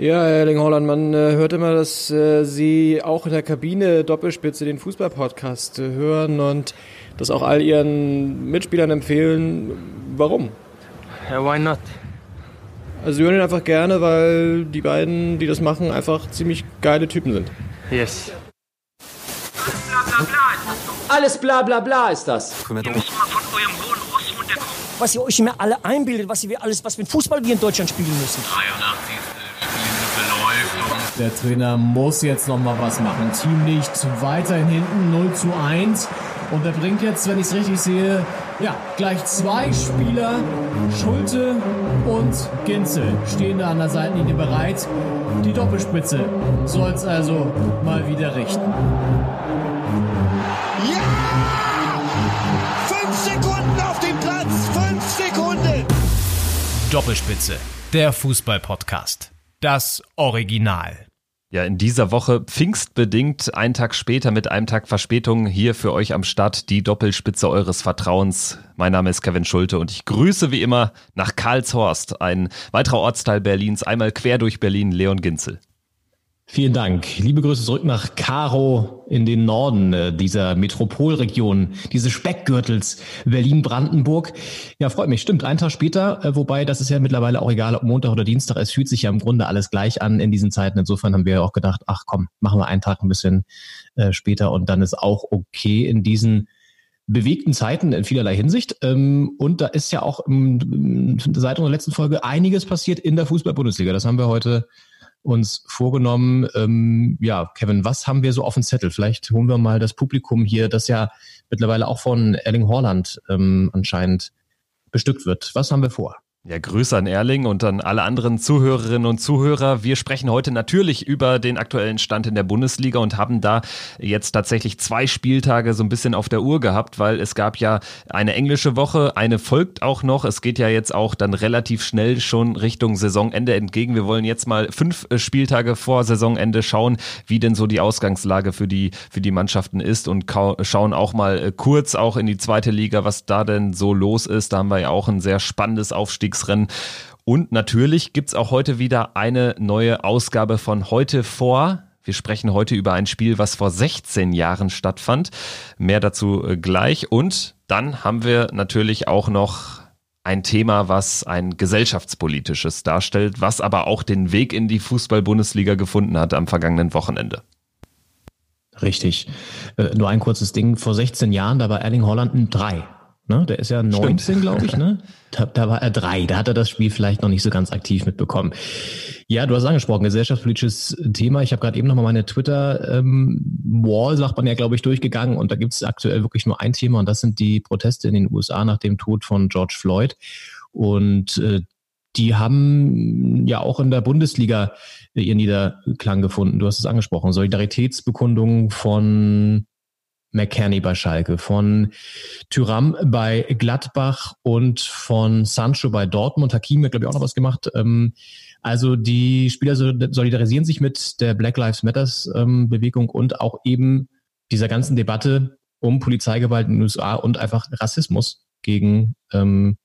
Ja, Erling Holland, man äh, hört immer, dass äh, Sie auch in der Kabine Doppelspitze den Fußball-Podcast äh, hören und das auch all Ihren Mitspielern empfehlen. Warum? Yeah, why not? Also Sie hören ihn einfach gerne, weil die beiden, die das machen, einfach ziemlich geile Typen sind. Yes. Alles bla bla bla ist das. was ihr euch immer alle einbildet, was ihr alles, was für ein Fußball wir in Deutschland spielen müssen. Der Trainer muss jetzt noch mal was machen. Team liegt weiterhin hinten 0 zu 1. Und er bringt jetzt, wenn ich es richtig sehe, ja, gleich zwei Spieler, Schulte und Ginzel, stehen da an der Seitenlinie bereit. Die Doppelspitze soll es also mal wieder richten. Fünf Sekunden auf dem Platz. Fünf Sekunden. Doppelspitze, der Fußball-Podcast. Das Original. Ja, in dieser Woche pfingstbedingt, einen Tag später mit einem Tag Verspätung hier für euch am Start die Doppelspitze eures Vertrauens. Mein Name ist Kevin Schulte und ich grüße wie immer nach Karlshorst, ein weiterer Ortsteil Berlins, einmal quer durch Berlin, Leon Ginzel. Vielen Dank. Liebe Grüße zurück nach Karo in den Norden äh, dieser Metropolregion, dieses Speckgürtels Berlin-Brandenburg. Ja, freut mich. Stimmt, einen Tag später, äh, wobei das ist ja mittlerweile auch egal, ob Montag oder Dienstag. Es fühlt sich ja im Grunde alles gleich an in diesen Zeiten. Insofern haben wir auch gedacht, ach komm, machen wir einen Tag ein bisschen äh, später und dann ist auch okay in diesen bewegten Zeiten in vielerlei Hinsicht. Ähm, und da ist ja auch seit unserer letzten Folge einiges passiert in der Fußball-Bundesliga. Das haben wir heute uns vorgenommen. Ähm, ja, Kevin, was haben wir so auf dem Zettel? Vielleicht holen wir mal das Publikum hier, das ja mittlerweile auch von Erling Horland ähm, anscheinend bestückt wird. Was haben wir vor? Ja, Grüße an Erling und an alle anderen Zuhörerinnen und Zuhörer. Wir sprechen heute natürlich über den aktuellen Stand in der Bundesliga und haben da jetzt tatsächlich zwei Spieltage so ein bisschen auf der Uhr gehabt, weil es gab ja eine englische Woche, eine folgt auch noch. Es geht ja jetzt auch dann relativ schnell schon Richtung Saisonende entgegen. Wir wollen jetzt mal fünf äh, Spieltage vor Saisonende schauen, wie denn so die Ausgangslage für die, für die Mannschaften ist und schauen auch mal äh, kurz auch in die zweite Liga, was da denn so los ist. Da haben wir ja auch ein sehr spannendes Aufstieg Aufstiegsrennen. Und natürlich gibt's auch heute wieder eine neue Ausgabe von heute vor. Wir sprechen heute über ein Spiel, was vor 16 Jahren stattfand. Mehr dazu äh, gleich. Und dann haben wir natürlich auch noch ein Thema, was ein gesellschaftspolitisches darstellt, was aber auch den Weg in die Fußball-Bundesliga gefunden hat am vergangenen Wochenende. Richtig. Äh, nur ein kurzes Ding. Vor 16 Jahren, da war Erling Holland ein 3. Ne? Der ist ja 19, glaube ich. Ne? Da, da war er drei. Da hat er das Spiel vielleicht noch nicht so ganz aktiv mitbekommen. Ja, du hast angesprochen, gesellschaftspolitisches Thema. Ich habe gerade eben noch mal meine Twitter-Wall, ähm, sagt man ja, glaube ich, durchgegangen. Und da gibt es aktuell wirklich nur ein Thema und das sind die Proteste in den USA nach dem Tod von George Floyd. Und äh, die haben ja auch in der Bundesliga ihren Niederklang gefunden. Du hast es angesprochen. Solidaritätsbekundungen von McKerney bei Schalke, von Tyram bei Gladbach und von Sancho bei Dortmund. Hakim hat, glaube ich, auch noch was gemacht. Ähm, also die Spieler solidarisieren sich mit der Black Lives Matters ähm, Bewegung und auch eben dieser ganzen Debatte um Polizeigewalt in den USA und einfach Rassismus gegen ähm,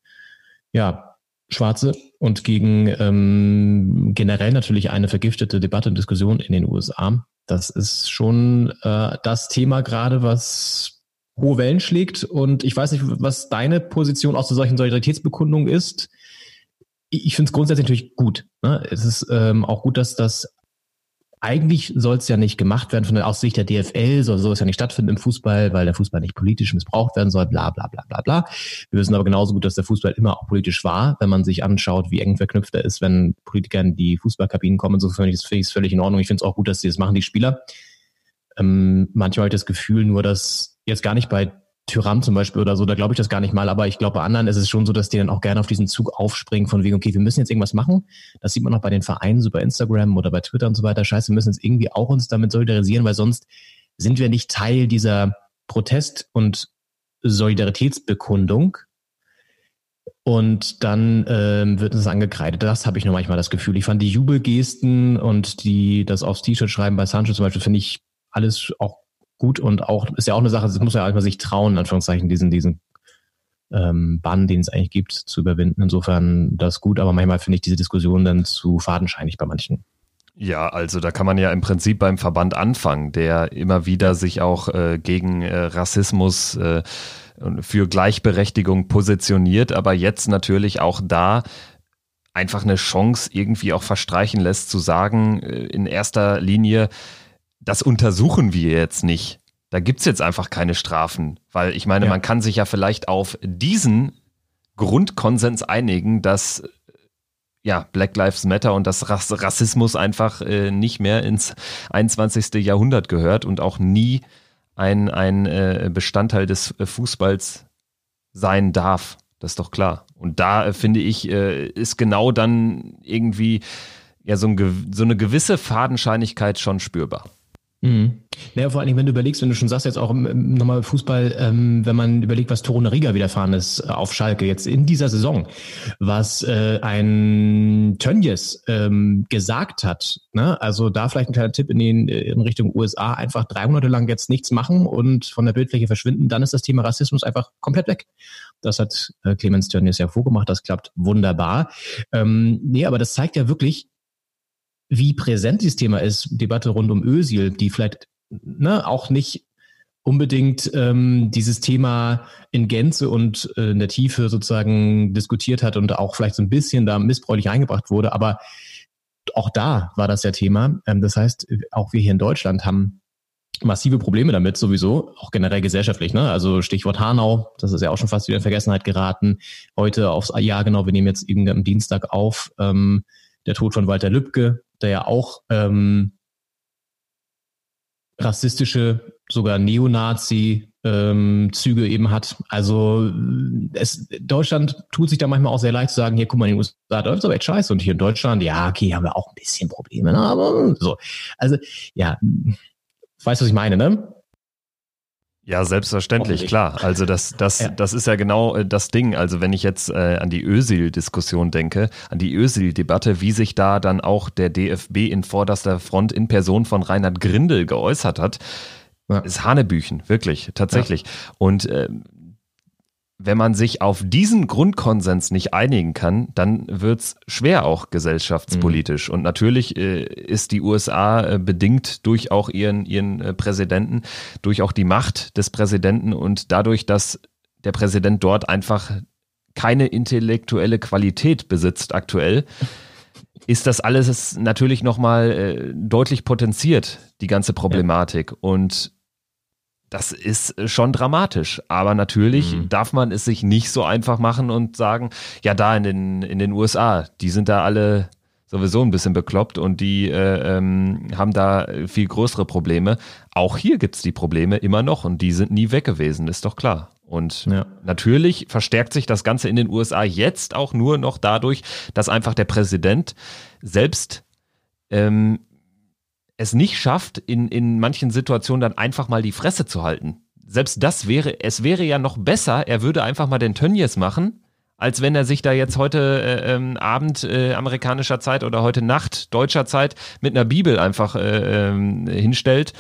ja, Schwarze und gegen ähm, generell natürlich eine vergiftete Debatte und Diskussion in den USA. Das ist schon äh, das Thema gerade, was hohe Wellen schlägt. Und ich weiß nicht, was deine Position aus solchen Solidaritätsbekundungen ist. Ich finde es grundsätzlich natürlich gut. Ne? Es ist ähm, auch gut, dass das eigentlich soll es ja nicht gemacht werden von der Aussicht der DFL, soll soll es ja nicht stattfinden im Fußball, weil der Fußball nicht politisch missbraucht werden soll, bla bla bla bla bla. Wir wissen aber genauso gut, dass der Fußball immer auch politisch war, wenn man sich anschaut, wie eng verknüpft er ist, wenn Politiker in die Fußballkabinen kommen. Insofern finde ich es völlig in Ordnung. Ich finde es auch gut, dass sie das machen, die Spieler. Ähm, manchmal habe ich das Gefühl nur, dass jetzt gar nicht bei Tyrann zum Beispiel oder so, da glaube ich das gar nicht mal, aber ich glaube, bei anderen ist es schon so, dass die dann auch gerne auf diesen Zug aufspringen von wegen, okay, wir müssen jetzt irgendwas machen. Das sieht man auch bei den Vereinen, so bei Instagram oder bei Twitter und so weiter. Scheiße, wir müssen jetzt irgendwie auch uns damit solidarisieren, weil sonst sind wir nicht Teil dieser Protest- und Solidaritätsbekundung. Und dann ähm, wird es angekreidet. Das habe ich nur manchmal das Gefühl. Ich fand die Jubelgesten und die das aufs T-Shirt schreiben bei Sancho zum Beispiel, finde ich alles auch gut und auch, ist ja auch eine Sache, es muss ja einfach sich trauen, in Anführungszeichen, diesen, diesen ähm, Bann, den es eigentlich gibt, zu überwinden. Insofern das gut, aber manchmal finde ich diese Diskussion dann zu fadenscheinig bei manchen. Ja, also da kann man ja im Prinzip beim Verband anfangen, der immer wieder sich auch äh, gegen äh, Rassismus äh, für Gleichberechtigung positioniert, aber jetzt natürlich auch da einfach eine Chance irgendwie auch verstreichen lässt, zu sagen, äh, in erster Linie, das untersuchen wir jetzt nicht. Da gibt's jetzt einfach keine Strafen, weil ich meine, ja. man kann sich ja vielleicht auf diesen Grundkonsens einigen, dass ja, Black Lives Matter und dass Rassismus einfach äh, nicht mehr ins 21. Jahrhundert gehört und auch nie ein, ein äh, Bestandteil des äh, Fußballs sein darf. Das ist doch klar. Und da äh, finde ich, äh, ist genau dann irgendwie ja so, ein, so eine gewisse Fadenscheinigkeit schon spürbar. Mhm. Naja, vor allen Dingen, wenn du überlegst, wenn du schon sagst, jetzt auch nochmal Fußball, ähm, wenn man überlegt, was Toruna Riga widerfahren ist äh, auf Schalke jetzt in dieser Saison, was äh, ein Tönjes ähm, gesagt hat, ne? also da vielleicht ein kleiner Tipp in, den, äh, in Richtung USA, einfach drei Monate lang jetzt nichts machen und von der Bildfläche verschwinden, dann ist das Thema Rassismus einfach komplett weg. Das hat äh, Clemens Tönjes ja vorgemacht, das klappt wunderbar. Ähm, nee, aber das zeigt ja wirklich, wie präsent dieses Thema ist, Debatte rund um Ösil, die vielleicht ne, auch nicht unbedingt ähm, dieses Thema in Gänze und äh, in der Tiefe sozusagen diskutiert hat und auch vielleicht so ein bisschen da missbräuchlich eingebracht wurde, aber auch da war das ja Thema. Ähm, das heißt, auch wir hier in Deutschland haben massive Probleme damit sowieso, auch generell gesellschaftlich. Ne? Also Stichwort Hanau, das ist ja auch schon fast wieder in Vergessenheit geraten. Heute aufs Jahr genau, wir nehmen jetzt irgendwie am Dienstag auf, ähm, der Tod von Walter Lübcke, der ja auch ähm, rassistische, sogar Neonazi ähm, Züge eben hat. Also es, Deutschland tut sich da manchmal auch sehr leicht zu sagen, hier guck mal, in den USA läuft es aber echt scheiße und hier in Deutschland, ja, okay, haben wir auch ein bisschen Probleme, ne? aber so. Also ja, weißt du, was ich meine, ne? Ja, selbstverständlich, klar. Also das, das, ja. das ist ja genau äh, das Ding. Also wenn ich jetzt äh, an die Ösil-Diskussion denke, an die Ösil-Debatte, wie sich da dann auch der DFB in vorderster Front in Person von Reinhard Grindel geäußert hat, ja. ist Hanebüchen, wirklich, tatsächlich. Ja. Und äh, wenn man sich auf diesen Grundkonsens nicht einigen kann, dann wird's schwer auch gesellschaftspolitisch. Mhm. Und natürlich äh, ist die USA äh, bedingt durch auch ihren, ihren äh, Präsidenten, durch auch die Macht des Präsidenten und dadurch, dass der Präsident dort einfach keine intellektuelle Qualität besitzt aktuell, ist das alles natürlich nochmal äh, deutlich potenziert, die ganze Problematik. Ja. Und das ist schon dramatisch. Aber natürlich mhm. darf man es sich nicht so einfach machen und sagen, ja, da in den, in den USA, die sind da alle sowieso ein bisschen bekloppt und die äh, ähm, haben da viel größere Probleme. Auch hier gibt es die Probleme immer noch und die sind nie weg gewesen, ist doch klar. Und ja. natürlich verstärkt sich das Ganze in den USA jetzt auch nur noch dadurch, dass einfach der Präsident selbst ähm, es nicht schafft, in, in manchen Situationen dann einfach mal die Fresse zu halten. Selbst das wäre, es wäre ja noch besser, er würde einfach mal den Tönnies machen, als wenn er sich da jetzt heute äh, ähm, Abend äh, amerikanischer Zeit oder heute Nacht deutscher Zeit mit einer Bibel einfach äh, ähm, hinstellt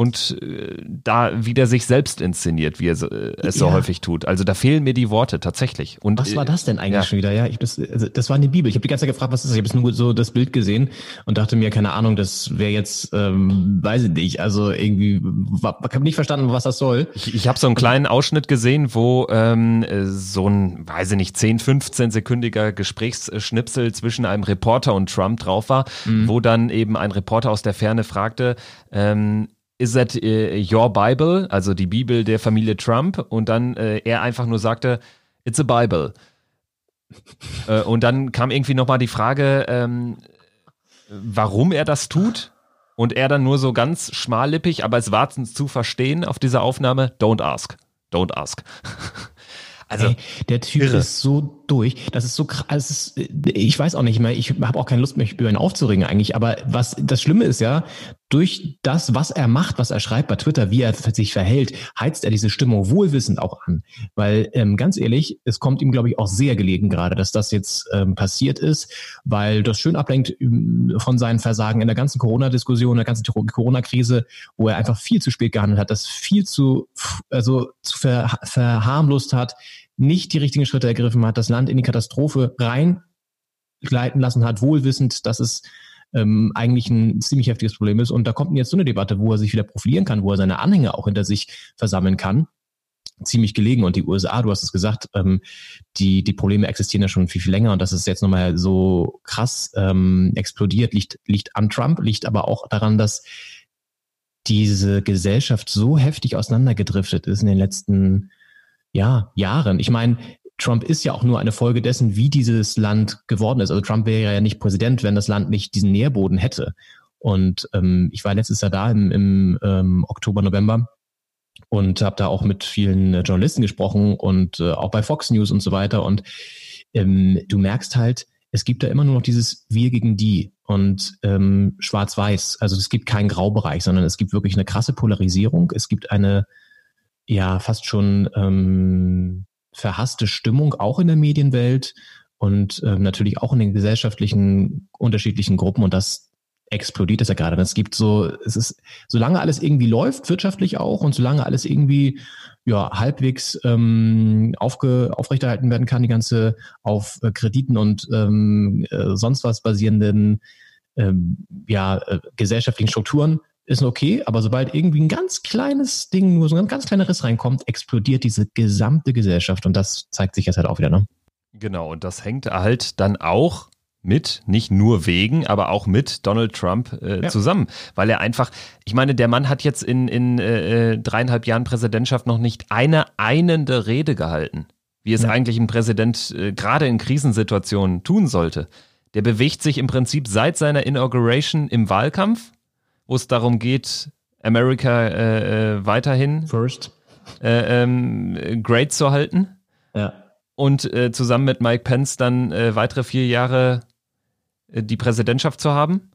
und äh, da wieder sich selbst inszeniert, wie er so, äh, es so häufig tut. Also da fehlen mir die Worte tatsächlich. Und, was war das denn eigentlich ja. schon wieder? Ja, ich, das, also, das war eine Bibel. Ich habe die ganze Zeit gefragt, was ist das? Ich habe nur so das Bild gesehen und dachte mir, keine Ahnung, das wäre jetzt, ähm, weiß ich nicht. Also irgendwie, ich habe nicht verstanden, was das soll. Ich, ich habe so einen kleinen Ausschnitt gesehen, wo ähm, so ein, weiß ich nicht, 10, 15 sekündiger Gesprächsschnipsel zwischen einem Reporter und Trump drauf war, mhm. wo dann eben ein Reporter aus der Ferne fragte, ähm, is that uh, your Bible, also die Bibel der Familie Trump? Und dann äh, er einfach nur sagte, it's a Bible. äh, und dann kam irgendwie nochmal die Frage, ähm, warum er das tut. Und er dann nur so ganz schmallippig, aber es war zu verstehen auf dieser Aufnahme, don't ask, don't ask. Also Ey, der Typ irre. ist so durch. Das ist so krass. Also ich weiß auch nicht mehr. Ich habe auch keine Lust mehr über ihn aufzuregen eigentlich. Aber was das Schlimme ist ja, durch das, was er macht, was er schreibt bei Twitter, wie er sich verhält, heizt er diese Stimmung wohlwissend auch an. Weil ähm, ganz ehrlich, es kommt ihm glaube ich auch sehr gelegen gerade, dass das jetzt ähm, passiert ist, weil das schön ablenkt ähm, von seinen Versagen in der ganzen Corona-Diskussion, der ganzen Corona-Krise, wo er einfach viel zu spät gehandelt hat, das viel zu also zu ver verharmlost hat nicht die richtigen Schritte ergriffen hat, das Land in die Katastrophe reingleiten lassen hat, wohlwissend, dass es ähm, eigentlich ein ziemlich heftiges Problem ist. Und da kommt jetzt so eine Debatte, wo er sich wieder profilieren kann, wo er seine Anhänger auch hinter sich versammeln kann ziemlich gelegen. Und die USA, du hast es gesagt, ähm, die, die Probleme existieren ja schon viel, viel länger und dass es jetzt nochmal so krass ähm, explodiert, liegt, liegt an Trump, liegt aber auch daran, dass diese Gesellschaft so heftig auseinandergedriftet ist in den letzten ja, Jahren. Ich meine, Trump ist ja auch nur eine Folge dessen, wie dieses Land geworden ist. Also Trump wäre ja nicht Präsident, wenn das Land nicht diesen Nährboden hätte. Und ähm, ich war letztes Jahr da im, im ähm, Oktober, November und habe da auch mit vielen äh, Journalisten gesprochen und äh, auch bei Fox News und so weiter. Und ähm, du merkst halt, es gibt da immer nur noch dieses Wir gegen die und ähm, Schwarz-Weiß. Also es gibt keinen Graubereich, sondern es gibt wirklich eine krasse Polarisierung. Es gibt eine ja fast schon ähm, verhasste Stimmung auch in der Medienwelt und ähm, natürlich auch in den gesellschaftlichen unterschiedlichen Gruppen und das explodiert es ja gerade. Es gibt so, es ist, solange alles irgendwie läuft, wirtschaftlich auch, und solange alles irgendwie ja halbwegs ähm, aufge, aufrechterhalten werden kann, die ganze auf äh, Krediten und ähm, äh, sonst was basierenden ähm, ja, äh, gesellschaftlichen Strukturen, ist okay, aber sobald irgendwie ein ganz kleines Ding, nur so ein ganz kleiner Riss reinkommt, explodiert diese gesamte Gesellschaft und das zeigt sich jetzt halt auch wieder, ne? Genau, und das hängt halt dann auch mit, nicht nur wegen, aber auch mit Donald Trump äh, ja. zusammen, weil er einfach, ich meine, der Mann hat jetzt in, in äh, dreieinhalb Jahren Präsidentschaft noch nicht eine einende Rede gehalten, wie es ja. eigentlich ein Präsident äh, gerade in Krisensituationen tun sollte. Der bewegt sich im Prinzip seit seiner Inauguration im Wahlkampf, wo es darum geht, America äh, äh, weiterhin First. Äh, ähm, great zu halten. Ja. Und äh, zusammen mit Mike Pence dann äh, weitere vier Jahre äh, die Präsidentschaft zu haben,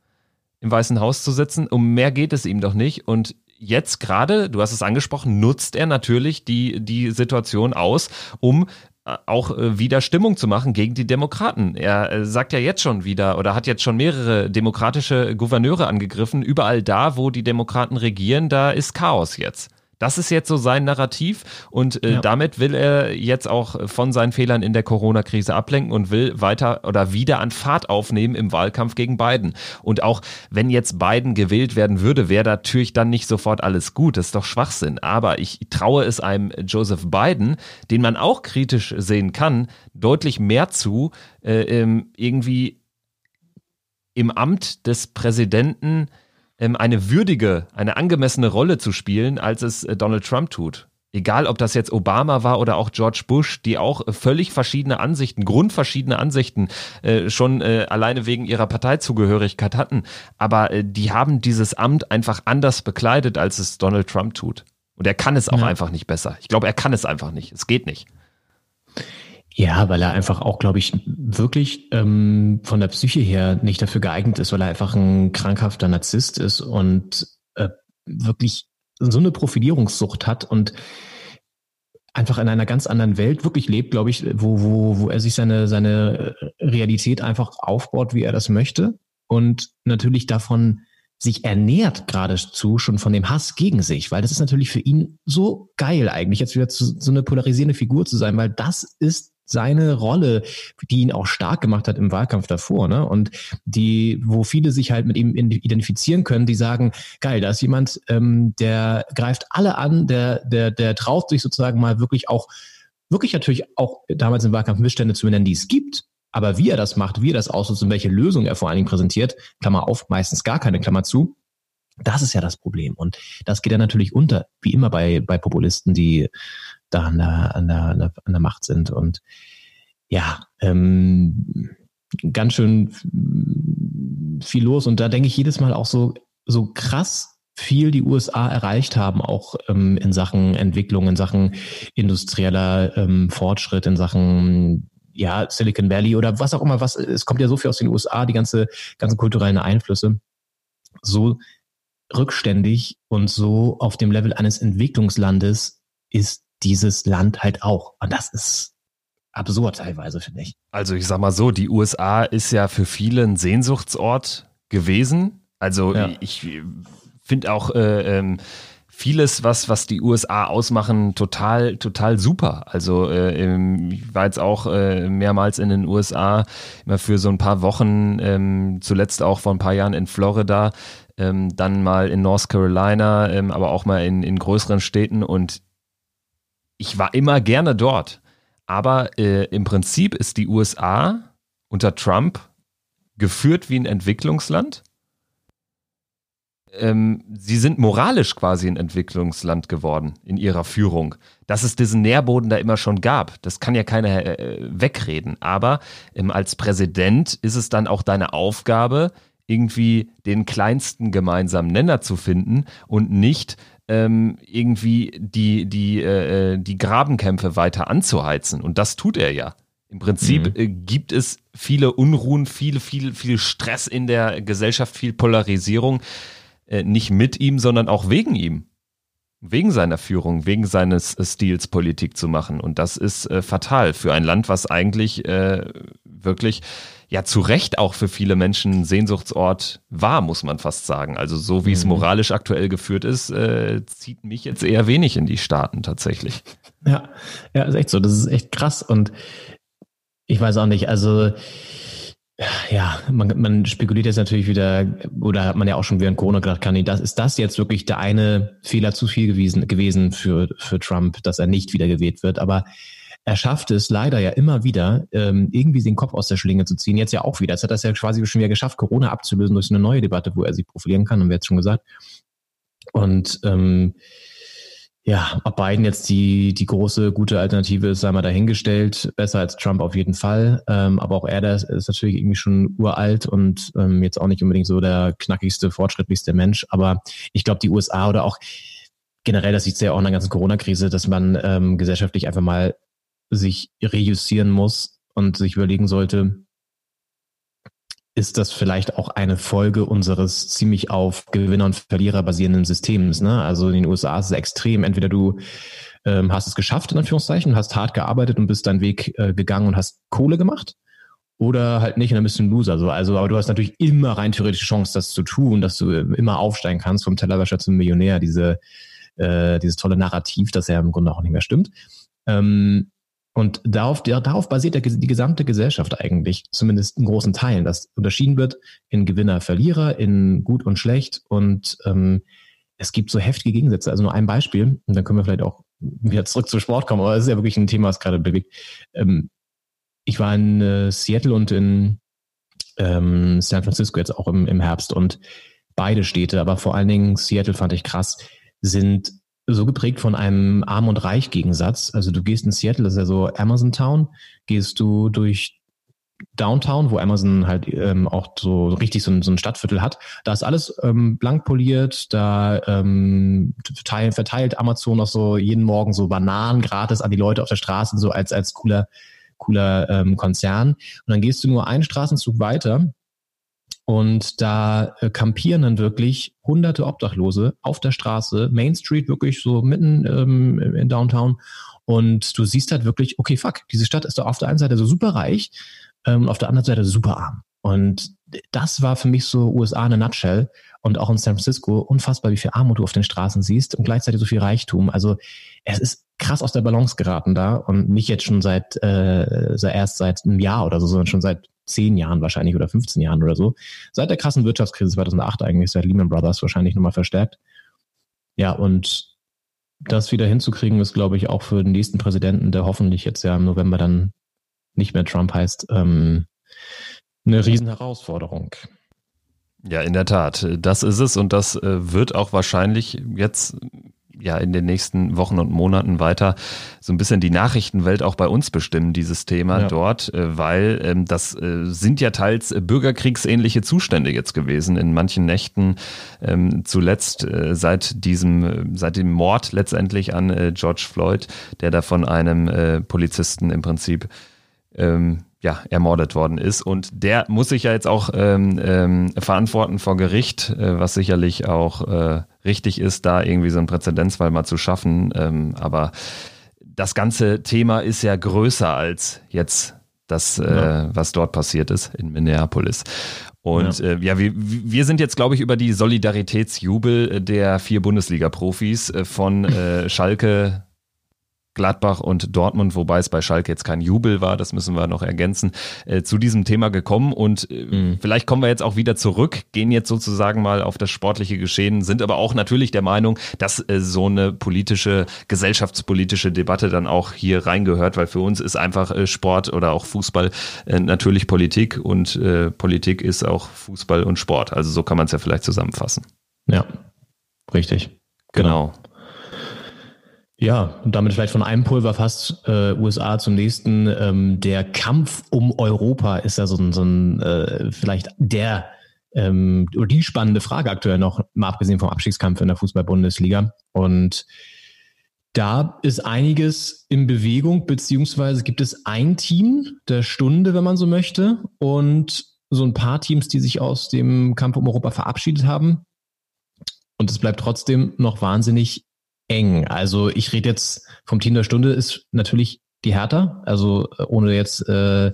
im Weißen Haus zu sitzen. Um mehr geht es ihm doch nicht. Und jetzt gerade, du hast es angesprochen, nutzt er natürlich die, die Situation aus, um auch äh, wieder Stimmung zu machen gegen die Demokraten. Er sagt ja jetzt schon wieder oder hat jetzt schon mehrere demokratische Gouverneure angegriffen. Überall da, wo die Demokraten regieren, da ist Chaos jetzt. Das ist jetzt so sein Narrativ und äh, ja. damit will er jetzt auch von seinen Fehlern in der Corona-Krise ablenken und will weiter oder wieder an Fahrt aufnehmen im Wahlkampf gegen Biden. Und auch wenn jetzt Biden gewählt werden würde, wäre natürlich dann nicht sofort alles gut. Das ist doch Schwachsinn. Aber ich traue es einem Joseph Biden, den man auch kritisch sehen kann, deutlich mehr zu, äh, irgendwie im Amt des Präsidenten ähm, eine würdige, eine angemessene Rolle zu spielen, als es äh, Donald Trump tut. Egal, ob das jetzt Obama war oder auch George Bush, die auch äh, völlig verschiedene Ansichten, grundverschiedene Ansichten äh, schon äh, alleine wegen ihrer Parteizugehörigkeit hatten. Aber äh, die haben dieses Amt einfach anders bekleidet, als es Donald Trump tut. Und er kann es auch ja. einfach nicht besser. Ich glaube, er kann es einfach nicht. Es geht nicht. Ja, weil er einfach auch, glaube ich, wirklich ähm, von der Psyche her nicht dafür geeignet ist, weil er einfach ein krankhafter Narzisst ist und äh, wirklich so eine Profilierungssucht hat und einfach in einer ganz anderen Welt wirklich lebt, glaube ich, wo, wo, wo er sich seine, seine Realität einfach aufbaut, wie er das möchte und natürlich davon sich ernährt geradezu schon von dem Hass gegen sich, weil das ist natürlich für ihn so geil eigentlich, jetzt wieder zu, so eine polarisierende Figur zu sein, weil das ist seine Rolle, die ihn auch stark gemacht hat im Wahlkampf davor, ne? Und die, wo viele sich halt mit ihm identifizieren können, die sagen, geil, da ist jemand, ähm, der greift alle an, der, der, der traut sich sozusagen mal wirklich auch, wirklich natürlich auch damals im Wahlkampf Missstände zu benennen, die es gibt. Aber wie er das macht, wie er das ausnutzt und welche Lösung er vor allen Dingen präsentiert, Klammer auf, meistens gar keine Klammer zu, das ist ja das Problem. Und das geht dann natürlich unter, wie immer bei, bei Populisten, die da an der, an der, an der, Macht sind. Und ja, ähm, ganz schön viel los. Und da denke ich jedes Mal auch so, so krass viel die USA erreicht haben, auch ähm, in Sachen Entwicklung, in Sachen industrieller ähm, Fortschritt, in Sachen ja, Silicon Valley oder was auch immer, was, es kommt ja so viel aus den USA, die ganze, ganzen kulturellen Einflüsse. So rückständig und so auf dem Level eines Entwicklungslandes ist dieses Land halt auch. Und das ist absurd teilweise, finde ich. Also ich sag mal so, die USA ist ja für viele ein Sehnsuchtsort gewesen. Also ja. ich finde auch äh, ähm, vieles, was, was die USA ausmachen, total, total super. Also äh, ich war jetzt auch äh, mehrmals in den USA, immer für so ein paar Wochen, ähm, zuletzt auch vor ein paar Jahren in Florida, ähm, dann mal in North Carolina, ähm, aber auch mal in, in größeren Städten und ich war immer gerne dort. Aber äh, im Prinzip ist die USA unter Trump geführt wie ein Entwicklungsland. Ähm, sie sind moralisch quasi ein Entwicklungsland geworden in ihrer Führung. Dass es diesen Nährboden da immer schon gab, das kann ja keiner äh, wegreden. Aber ähm, als Präsident ist es dann auch deine Aufgabe, irgendwie den kleinsten gemeinsamen Nenner zu finden und nicht ähm, irgendwie die, die, äh, äh, die Grabenkämpfe weiter anzuheizen. Und das tut er ja. Im Prinzip mhm. äh, gibt es viele Unruhen, viel, viel, viel Stress in der Gesellschaft, viel Polarisierung. Äh, nicht mit ihm, sondern auch wegen ihm. Wegen seiner Führung, wegen seines äh, Stils Politik zu machen. Und das ist äh, fatal für ein Land, was eigentlich äh, wirklich ja zu Recht auch für viele Menschen Sehnsuchtsort war, muss man fast sagen. Also so wie es mhm. moralisch aktuell geführt ist, äh, zieht mich jetzt eher wenig in die Staaten tatsächlich. Ja, ja, ist echt so. Das ist echt krass und ich weiß auch nicht. Also ja, man, man spekuliert jetzt natürlich wieder, oder hat man ja auch schon während Corona gedacht, kann das, ist das jetzt wirklich der eine Fehler zu viel gewesen, gewesen für, für Trump, dass er nicht wieder gewählt wird? Aber er schafft es leider ja immer wieder, ähm, irgendwie den Kopf aus der Schlinge zu ziehen. Jetzt ja auch wieder. Jetzt hat es ja quasi schon wieder geschafft, Corona abzulösen durch eine neue Debatte, wo er sich profilieren kann, haben wir jetzt schon gesagt. Und ähm, ja, ob Biden jetzt die, die große, gute Alternative ist, sei mal dahingestellt. Besser als Trump auf jeden Fall. Ähm, aber auch er, der ist, natürlich irgendwie schon uralt und ähm, jetzt auch nicht unbedingt so der knackigste, fortschrittlichste Mensch. Aber ich glaube, die USA oder auch generell, das sieht sehr auch in der ganzen Corona-Krise, dass man ähm, gesellschaftlich einfach mal sich rejustieren muss und sich überlegen sollte, ist das vielleicht auch eine Folge unseres ziemlich auf Gewinner und Verlierer basierenden Systems. Ne? Also in den USA ist es extrem. Entweder du ähm, hast es geschafft, in Anführungszeichen, hast hart gearbeitet und bist deinen Weg äh, gegangen und hast Kohle gemacht. Oder halt nicht und dann bist du ein Loser. So. Also, aber du hast natürlich immer rein theoretische Chance, das zu tun, dass du immer aufsteigen kannst vom Tellerwäscher zum Millionär. Diese, äh, dieses tolle Narrativ, das ja im Grunde auch nicht mehr stimmt. Ähm, und darauf, darauf basiert die gesamte Gesellschaft eigentlich, zumindest in großen Teilen, dass unterschieden wird in Gewinner, Verlierer, in gut und schlecht. Und ähm, es gibt so heftige Gegensätze. Also nur ein Beispiel, und dann können wir vielleicht auch wieder zurück zum Sport kommen, aber es ist ja wirklich ein Thema, was gerade bewegt. Ähm, ich war in äh, Seattle und in ähm, San Francisco jetzt auch im, im Herbst und beide Städte, aber vor allen Dingen Seattle fand ich krass, sind so geprägt von einem Arm- und Reich-Gegensatz. Also du gehst in Seattle, das ist ja so Amazon Town, gehst du durch Downtown, wo Amazon halt ähm, auch so richtig so ein, so ein Stadtviertel hat. Da ist alles ähm, blank poliert, da ähm, verteilt, verteilt Amazon auch so jeden Morgen so Bananen gratis an die Leute auf der Straße, so als, als cooler, cooler ähm, Konzern. Und dann gehst du nur einen Straßenzug weiter und da äh, kampieren dann wirklich hunderte Obdachlose auf der Straße, Main Street, wirklich so mitten ähm, in Downtown. Und du siehst halt wirklich, okay, fuck, diese Stadt ist doch auf der einen Seite so super reich ähm, auf der anderen Seite super arm. Und das war für mich so USA in a nutshell und auch in San Francisco unfassbar, wie viel Armut du auf den Straßen siehst und gleichzeitig so viel Reichtum. Also es ist krass aus der Balance geraten da und nicht jetzt schon seit, äh, erst seit einem Jahr oder so, sondern schon seit zehn Jahren wahrscheinlich oder 15 Jahren oder so. Seit der krassen Wirtschaftskrise 2008 eigentlich, seit Lehman Brothers wahrscheinlich nochmal verstärkt. Ja, und das wieder hinzukriegen, ist, glaube ich, auch für den nächsten Präsidenten, der hoffentlich jetzt ja im November dann nicht mehr Trump heißt, ähm, eine Riesenherausforderung. Ja, in der Tat. Das ist es und das äh, wird auch wahrscheinlich jetzt ja in den nächsten Wochen und Monaten weiter so ein bisschen die Nachrichtenwelt auch bei uns bestimmen, dieses Thema ja. dort, äh, weil ähm, das äh, sind ja teils bürgerkriegsähnliche Zustände jetzt gewesen in manchen Nächten ähm, zuletzt seit diesem, seit dem Mord letztendlich an George Floyd, der da von einem Polizisten im Prinzip ähm, ja, ermordet worden ist. Und der muss sich ja jetzt auch ähm, ähm, verantworten vor Gericht, äh, was sicherlich auch äh, richtig ist, da irgendwie so einen Präzedenzfall mal zu schaffen. Ähm, aber das ganze Thema ist ja größer als jetzt das, äh, was dort passiert ist in Minneapolis. Und ja, äh, ja wir, wir sind jetzt, glaube ich, über die Solidaritätsjubel der vier Bundesliga-Profis äh, von äh, Schalke, Gladbach und Dortmund, wobei es bei Schalke jetzt kein Jubel war, das müssen wir noch ergänzen, äh, zu diesem Thema gekommen. Und äh, mhm. vielleicht kommen wir jetzt auch wieder zurück, gehen jetzt sozusagen mal auf das sportliche Geschehen, sind aber auch natürlich der Meinung, dass äh, so eine politische, gesellschaftspolitische Debatte dann auch hier reingehört, weil für uns ist einfach äh, Sport oder auch Fußball äh, natürlich Politik und äh, Politik ist auch Fußball und Sport. Also so kann man es ja vielleicht zusammenfassen. Ja, richtig. Genau. genau. Ja, und damit vielleicht von einem Pulverfass äh, USA zum nächsten. Ähm, der Kampf um Europa ist ja so ein, so ein äh, vielleicht der ähm, oder die spannende Frage aktuell noch, mal abgesehen vom Abstiegskampf in der Fußball-Bundesliga. Und da ist einiges in Bewegung, beziehungsweise gibt es ein Team der Stunde, wenn man so möchte, und so ein paar Teams, die sich aus dem Kampf um Europa verabschiedet haben. Und es bleibt trotzdem noch wahnsinnig eng. Also ich rede jetzt vom Team der Stunde ist natürlich die Hertha, also äh, ohne jetzt äh,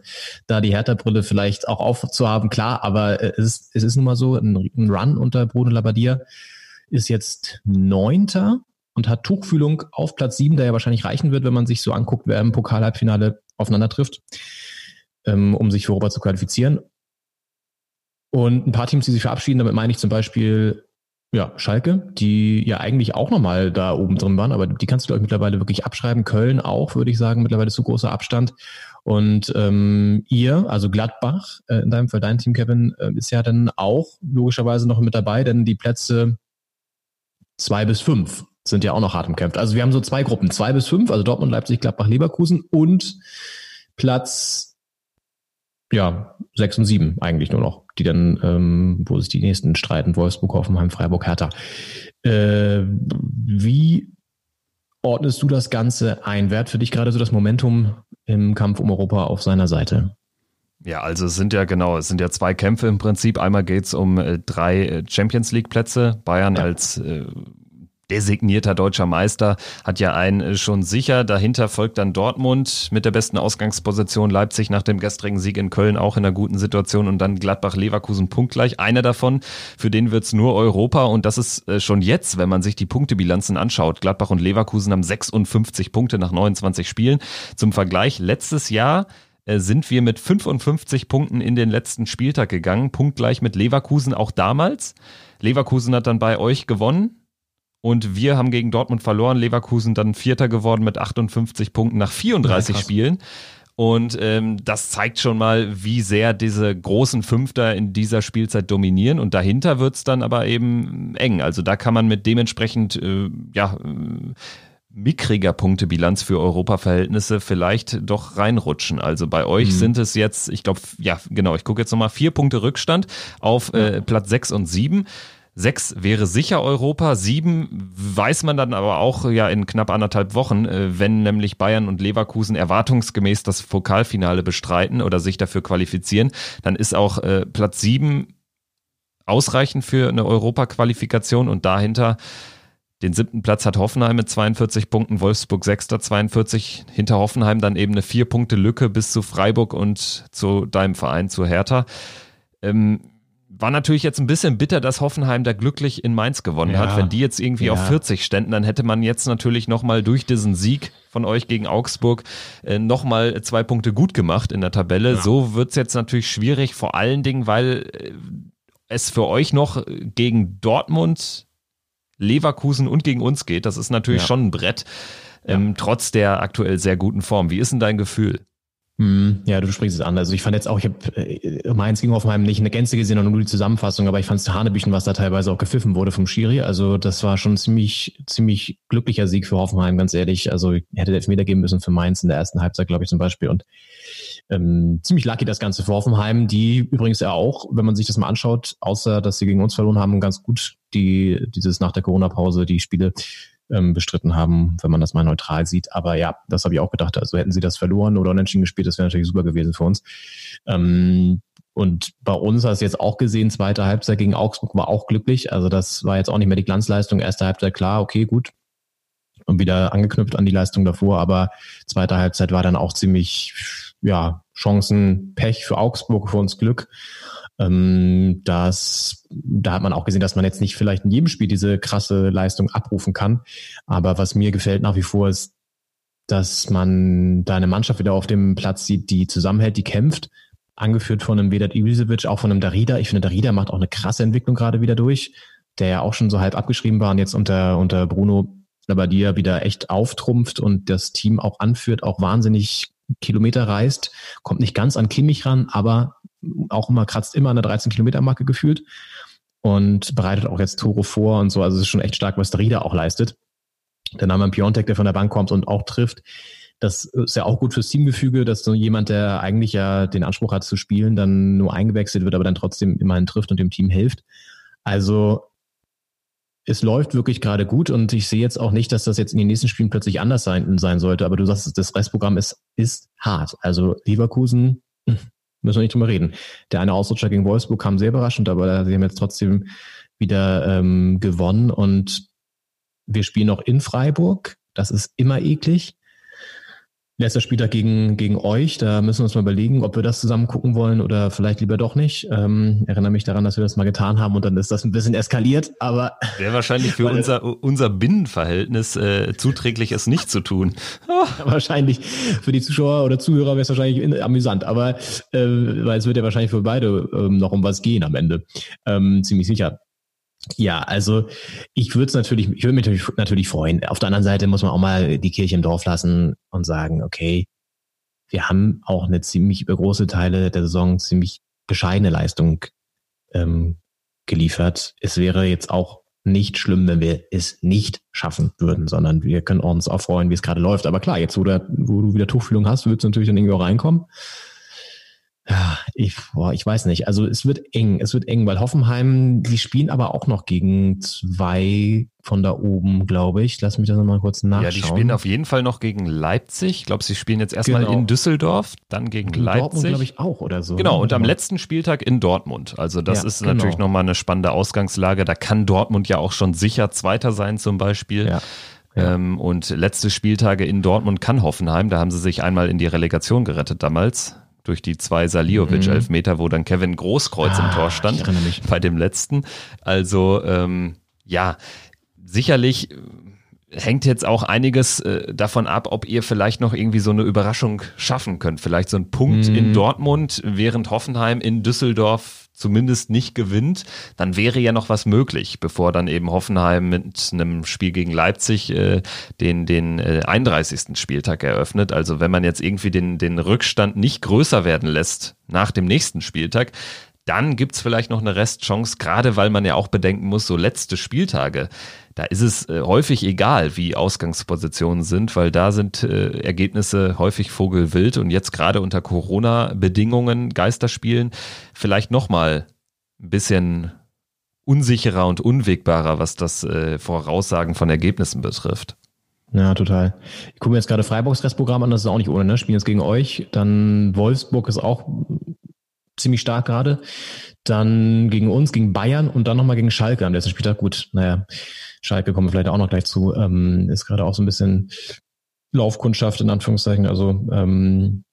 da die Hertha-Brille vielleicht auch aufzuhaben, klar, aber äh, es, ist, es ist nun mal so, ein, ein Run unter Bruno Labbadia ist jetzt Neunter und hat Tuchfühlung auf Platz sieben, der ja wahrscheinlich reichen wird, wenn man sich so anguckt, wer im Pokal-Halbfinale aufeinander trifft, ähm, um sich für Europa zu qualifizieren. Und ein paar Teams, die sich verabschieden, damit meine ich zum Beispiel ja, Schalke, die ja eigentlich auch nochmal da oben drin waren, aber die kannst du, glaube mittlerweile wirklich abschreiben. Köln auch, würde ich sagen, mittlerweile zu großer Abstand. Und ähm, ihr, also Gladbach, äh, in deinem Fall dein Team, Kevin, äh, ist ja dann auch logischerweise noch mit dabei, denn die Plätze zwei bis fünf sind ja auch noch hart umkämpft. Also wir haben so zwei Gruppen, zwei bis fünf, also Dortmund, Leipzig, Gladbach, Leverkusen und Platz ja, sechs und sieben eigentlich nur noch, die dann, ähm, wo sich die nächsten streiten, Wolfsburg, Hoffenheim, Freiburg, Hertha. Äh, wie ordnest du das Ganze ein? Wer hat für dich gerade so das Momentum im Kampf um Europa auf seiner Seite? Ja, also es sind ja genau, es sind ja zwei Kämpfe im Prinzip. Einmal geht's um äh, drei äh, Champions League Plätze. Bayern ja. als äh, designierter deutscher Meister, hat ja einen äh, schon sicher. Dahinter folgt dann Dortmund mit der besten Ausgangsposition, Leipzig nach dem gestrigen Sieg in Köln auch in einer guten Situation und dann Gladbach-Leverkusen punktgleich. Einer davon, für den wird's nur Europa und das ist äh, schon jetzt, wenn man sich die Punktebilanzen anschaut. Gladbach und Leverkusen haben 56 Punkte nach 29 Spielen. Zum Vergleich, letztes Jahr äh, sind wir mit 55 Punkten in den letzten Spieltag gegangen, punktgleich mit Leverkusen auch damals. Leverkusen hat dann bei euch gewonnen, und wir haben gegen Dortmund verloren. Leverkusen dann Vierter geworden mit 58 Punkten nach 34 ja, Spielen. Und ähm, das zeigt schon mal, wie sehr diese großen Fünfter in dieser Spielzeit dominieren. Und dahinter wird's dann aber eben eng. Also da kann man mit dementsprechend, äh, ja, äh, mickriger Punktebilanz für Europa-Verhältnisse vielleicht doch reinrutschen. Also bei euch mhm. sind es jetzt, ich glaube, ja, genau, ich gucke jetzt nochmal, vier Punkte Rückstand auf äh, Platz sechs und sieben. Sechs wäre sicher Europa, sieben weiß man dann aber auch ja in knapp anderthalb Wochen, äh, wenn nämlich Bayern und Leverkusen erwartungsgemäß das Pokalfinale bestreiten oder sich dafür qualifizieren, dann ist auch äh, Platz sieben ausreichend für eine Europaqualifikation und dahinter den siebten Platz hat Hoffenheim mit 42 Punkten, Wolfsburg sechster 42, hinter Hoffenheim dann eben eine vier Punkte Lücke bis zu Freiburg und zu deinem Verein, zu Hertha. Ähm, war natürlich jetzt ein bisschen bitter, dass Hoffenheim da glücklich in Mainz gewonnen ja, hat. Wenn die jetzt irgendwie ja. auf 40 ständen, dann hätte man jetzt natürlich nochmal durch diesen Sieg von euch gegen Augsburg äh, nochmal zwei Punkte gut gemacht in der Tabelle. Ja. So wird's jetzt natürlich schwierig, vor allen Dingen, weil äh, es für euch noch gegen Dortmund, Leverkusen und gegen uns geht. Das ist natürlich schon ein Brett, ähm, trotz der aktuell sehr guten Form. Wie ist denn dein Gefühl? Hm, ja, du sprichst es an. Also ich fand jetzt auch, ich habe Mainz gegen Hoffenheim nicht eine Gänze gesehen, sondern nur die Zusammenfassung, aber ich fand es Hanebüchen, was da teilweise auch gepfiffen wurde vom Schiri. Also das war schon ziemlich, ziemlich glücklicher Sieg für Hoffenheim, ganz ehrlich. Also hätte Elfmeter geben müssen für Mainz in der ersten Halbzeit, glaube ich, zum Beispiel. Und ähm, ziemlich lucky das Ganze für Hoffenheim, die übrigens ja auch, wenn man sich das mal anschaut, außer dass sie gegen uns verloren haben, ganz gut die dieses nach der Corona-Pause die Spiele ähm, bestritten haben, wenn man das mal neutral sieht. Aber ja, das habe ich auch gedacht. Also hätten sie das verloren oder unentschieden gespielt, das wäre natürlich super gewesen für uns. Ähm, und bei uns hast du jetzt auch gesehen, zweite Halbzeit gegen Augsburg war auch glücklich. Also das war jetzt auch nicht mehr die Glanzleistung. Erste Halbzeit klar, okay, gut. Und wieder angeknüpft an die Leistung davor. Aber zweite Halbzeit war dann auch ziemlich, ja, Chancen, Pech für Augsburg, für uns Glück. Ähm, das, da hat man auch gesehen, dass man jetzt nicht vielleicht in jedem Spiel diese krasse Leistung abrufen kann. Aber was mir gefällt nach wie vor ist, dass man da eine Mannschaft wieder auf dem Platz sieht, die zusammenhält, die kämpft, angeführt von einem Vedat Ibisevic, auch von einem Darida. Ich finde, Darida macht auch eine krasse Entwicklung gerade wieder durch, der ja auch schon so halb abgeschrieben war und jetzt unter, unter Bruno Labbadia wieder echt auftrumpft und das Team auch anführt, auch wahnsinnig Kilometer reist, kommt nicht ganz an Kimmich ran, aber auch immer kratzt immer an der 13 Kilometer Marke gefühlt und bereitet auch jetzt Tore vor und so. Also es ist schon echt stark, was Darida auch leistet. Der Name Piontek, der von der Bank kommt und auch trifft. Das ist ja auch gut fürs Teamgefüge, dass so jemand, der eigentlich ja den Anspruch hat zu spielen, dann nur eingewechselt wird, aber dann trotzdem immerhin trifft und dem Team hilft. Also es läuft wirklich gerade gut und ich sehe jetzt auch nicht, dass das jetzt in den nächsten Spielen plötzlich anders sein, sein sollte. Aber du sagst, das Restprogramm ist, ist hart. Also Leverkusen, müssen wir nicht drüber reden. Der eine Ausrutscher gegen Wolfsburg kam sehr überraschend, aber sie haben jetzt trotzdem wieder ähm, gewonnen und wir spielen noch in Freiburg. Das ist immer eklig. Letzter Spieltag gegen, gegen euch, da müssen wir uns mal überlegen, ob wir das zusammen gucken wollen oder vielleicht lieber doch nicht. Ähm, erinnere mich daran, dass wir das mal getan haben und dann ist das ein bisschen eskaliert, aber. Wäre wahrscheinlich für unser, unser Binnenverhältnis äh, zuträglich, es nicht zu tun. wahrscheinlich. Für die Zuschauer oder Zuhörer wäre es wahrscheinlich amüsant, aber äh, weil es wird ja wahrscheinlich für beide ähm, noch um was gehen am Ende. Ähm, ziemlich sicher. Ja, also ich würde es natürlich, ich würde mich natürlich, natürlich freuen. Auf der anderen Seite muss man auch mal die Kirche im Dorf lassen und sagen, okay, wir haben auch eine ziemlich über große Teile der Saison ziemlich bescheidene Leistung ähm, geliefert. Es wäre jetzt auch nicht schlimm, wenn wir es nicht schaffen würden, sondern wir können uns auch freuen, wie es gerade läuft. Aber klar, jetzt wo, da, wo du wieder Tuchfühlung hast, würdest du natürlich dann irgendwie auch reinkommen. Ja, ich, boah, ich weiß nicht. Also es wird eng, es wird eng, weil Hoffenheim, die spielen aber auch noch gegen zwei von da oben, glaube ich. Lass mich das nochmal kurz nachschauen. Ja, die spielen auf jeden Fall noch gegen Leipzig. Ich glaube, sie spielen jetzt erstmal genau. in Düsseldorf, dann gegen gegen Leipzig. Dortmund, glaube ich, auch oder so. Genau, und am letzten Spieltag in Dortmund. Also das ja, ist genau. natürlich nochmal eine spannende Ausgangslage. Da kann Dortmund ja auch schon sicher Zweiter sein zum Beispiel. Ja. Ja. Ähm, und letzte Spieltage in Dortmund kann Hoffenheim, da haben sie sich einmal in die Relegation gerettet damals durch die zwei Saliovic-Elfmeter, mhm. wo dann Kevin Großkreuz ah, im Tor stand. Bei dem letzten. Also, ähm, ja, sicherlich äh, hängt jetzt auch einiges äh, davon ab, ob ihr vielleicht noch irgendwie so eine Überraschung schaffen könnt. Vielleicht so ein Punkt mhm. in Dortmund, während Hoffenheim in Düsseldorf zumindest nicht gewinnt, dann wäre ja noch was möglich, bevor dann eben Hoffenheim mit einem Spiel gegen Leipzig äh, den, den äh, 31. Spieltag eröffnet. Also wenn man jetzt irgendwie den, den Rückstand nicht größer werden lässt nach dem nächsten Spieltag, dann gibt's vielleicht noch eine Restchance, gerade weil man ja auch bedenken muss, so letzte Spieltage, da ist es äh, häufig egal, wie Ausgangspositionen sind, weil da sind äh, Ergebnisse häufig vogelwild und jetzt gerade unter Corona-Bedingungen, Geisterspielen, vielleicht nochmal ein bisschen unsicherer und unwegbarer, was das äh, Voraussagen von Ergebnissen betrifft. Ja, total. Ich gucke mir jetzt gerade Freiburgs Restprogramm an, das ist auch nicht ohne, ne? Spielen jetzt gegen euch. Dann Wolfsburg ist auch ziemlich stark gerade. Dann gegen uns, gegen Bayern und dann nochmal gegen Schalke am letzten Spieltag. Gut, naja, Schalke kommen wir vielleicht auch noch gleich zu. Ähm, ist gerade auch so ein bisschen Laufkundschaft in Anführungszeichen, also ähm,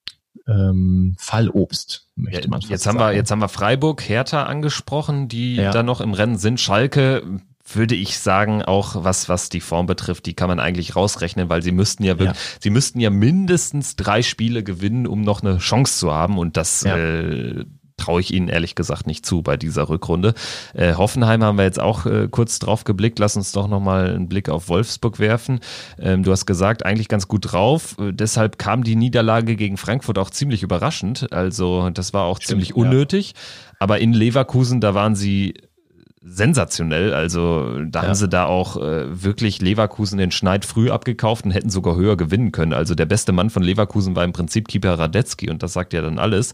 ähm, Fallobst, möchte man Jetzt haben sagen. wir, jetzt haben wir Freiburg, Hertha angesprochen, die ja. da noch im Rennen sind. Schalke würde ich sagen, auch was, was die Form betrifft, die kann man eigentlich rausrechnen, weil sie müssten ja wirklich, ja. sie müssten ja mindestens drei Spiele gewinnen, um noch eine Chance zu haben. Und das ja. äh, traue ich ihnen ehrlich gesagt nicht zu bei dieser Rückrunde. Äh, Hoffenheim haben wir jetzt auch äh, kurz drauf geblickt. Lass uns doch nochmal einen Blick auf Wolfsburg werfen. Ähm, du hast gesagt, eigentlich ganz gut drauf. Äh, deshalb kam die Niederlage gegen Frankfurt auch ziemlich überraschend. Also das war auch Stimmt, ziemlich unnötig. Ja. Aber in Leverkusen, da waren sie sensationell. Also da ja. haben sie da auch äh, wirklich Leverkusen den Schneid früh abgekauft und hätten sogar höher gewinnen können. Also der beste Mann von Leverkusen war im Prinzip Keeper Radetzky und das sagt ja dann alles.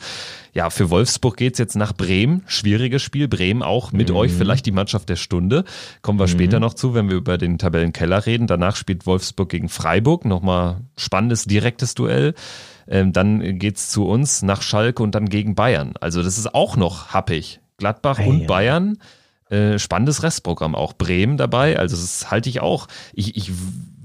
Ja, für Wolfsburg geht's jetzt nach Bremen. Schwieriges Spiel. Bremen auch mit mhm. euch vielleicht die Mannschaft der Stunde. Kommen wir mhm. später noch zu, wenn wir über den Tabellenkeller reden. Danach spielt Wolfsburg gegen Freiburg. Nochmal spannendes, direktes Duell. Ähm, dann geht's zu uns nach Schalke und dann gegen Bayern. Also das ist auch noch happig. Gladbach hey, und Bayern. Äh, spannendes Restprogramm auch. Bremen dabei, also das halte ich auch. Ich, ich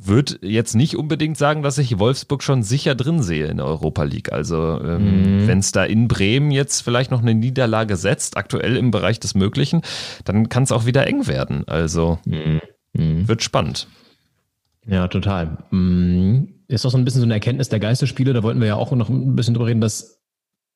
würde jetzt nicht unbedingt sagen, dass ich Wolfsburg schon sicher drin sehe in der Europa League. Also ähm, mhm. wenn es da in Bremen jetzt vielleicht noch eine Niederlage setzt, aktuell im Bereich des Möglichen, dann kann es auch wieder eng werden. Also mhm. mhm. wird spannend. Ja, total. Mhm. Ist doch so ein bisschen so eine Erkenntnis der Geisterspiele. Da wollten wir ja auch noch ein bisschen drüber reden, dass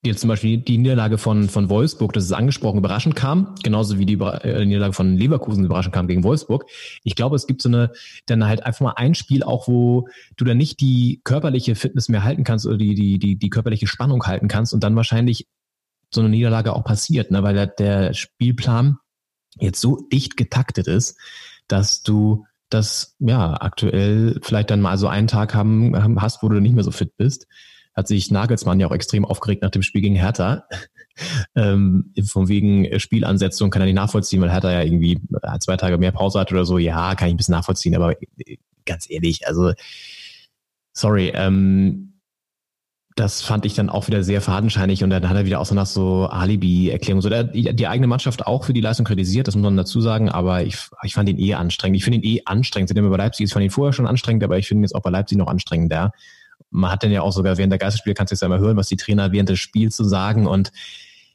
jetzt zum Beispiel die Niederlage von, von Wolfsburg, das ist angesprochen, überraschend kam, genauso wie die, äh, die Niederlage von Leverkusen überraschend kam gegen Wolfsburg. Ich glaube, es gibt so eine, dann halt einfach mal ein Spiel auch, wo du dann nicht die körperliche Fitness mehr halten kannst oder die, die, die, die körperliche Spannung halten kannst und dann wahrscheinlich so eine Niederlage auch passiert, ne, weil der, der Spielplan jetzt so dicht getaktet ist, dass du das ja aktuell vielleicht dann mal so einen Tag haben, hast, wo du nicht mehr so fit bist hat sich Nagelsmann ja auch extrem aufgeregt nach dem Spiel gegen Hertha. ähm, von wegen Spielansetzung kann er nicht nachvollziehen, weil Hertha ja irgendwie äh, zwei Tage mehr Pause hat oder so. Ja, kann ich ein bisschen nachvollziehen, aber äh, ganz ehrlich, also sorry, ähm, das fand ich dann auch wieder sehr fadenscheinig und dann hat er wieder auch so nach so Alibi-Erklärungen so. Der, die, eigene Mannschaft auch für die Leistung kritisiert, das muss man dazu sagen, aber ich, ich fand ihn eh anstrengend. Ich finde ihn eh anstrengend, seitdem er bei Leipzig ist, fand ihn vorher schon anstrengend, aber ich finde ihn jetzt auch bei Leipzig noch anstrengender man hat dann ja auch sogar während der Geisterspiele, kannst du jetzt einmal hören, was die Trainer während des Spiels zu sagen und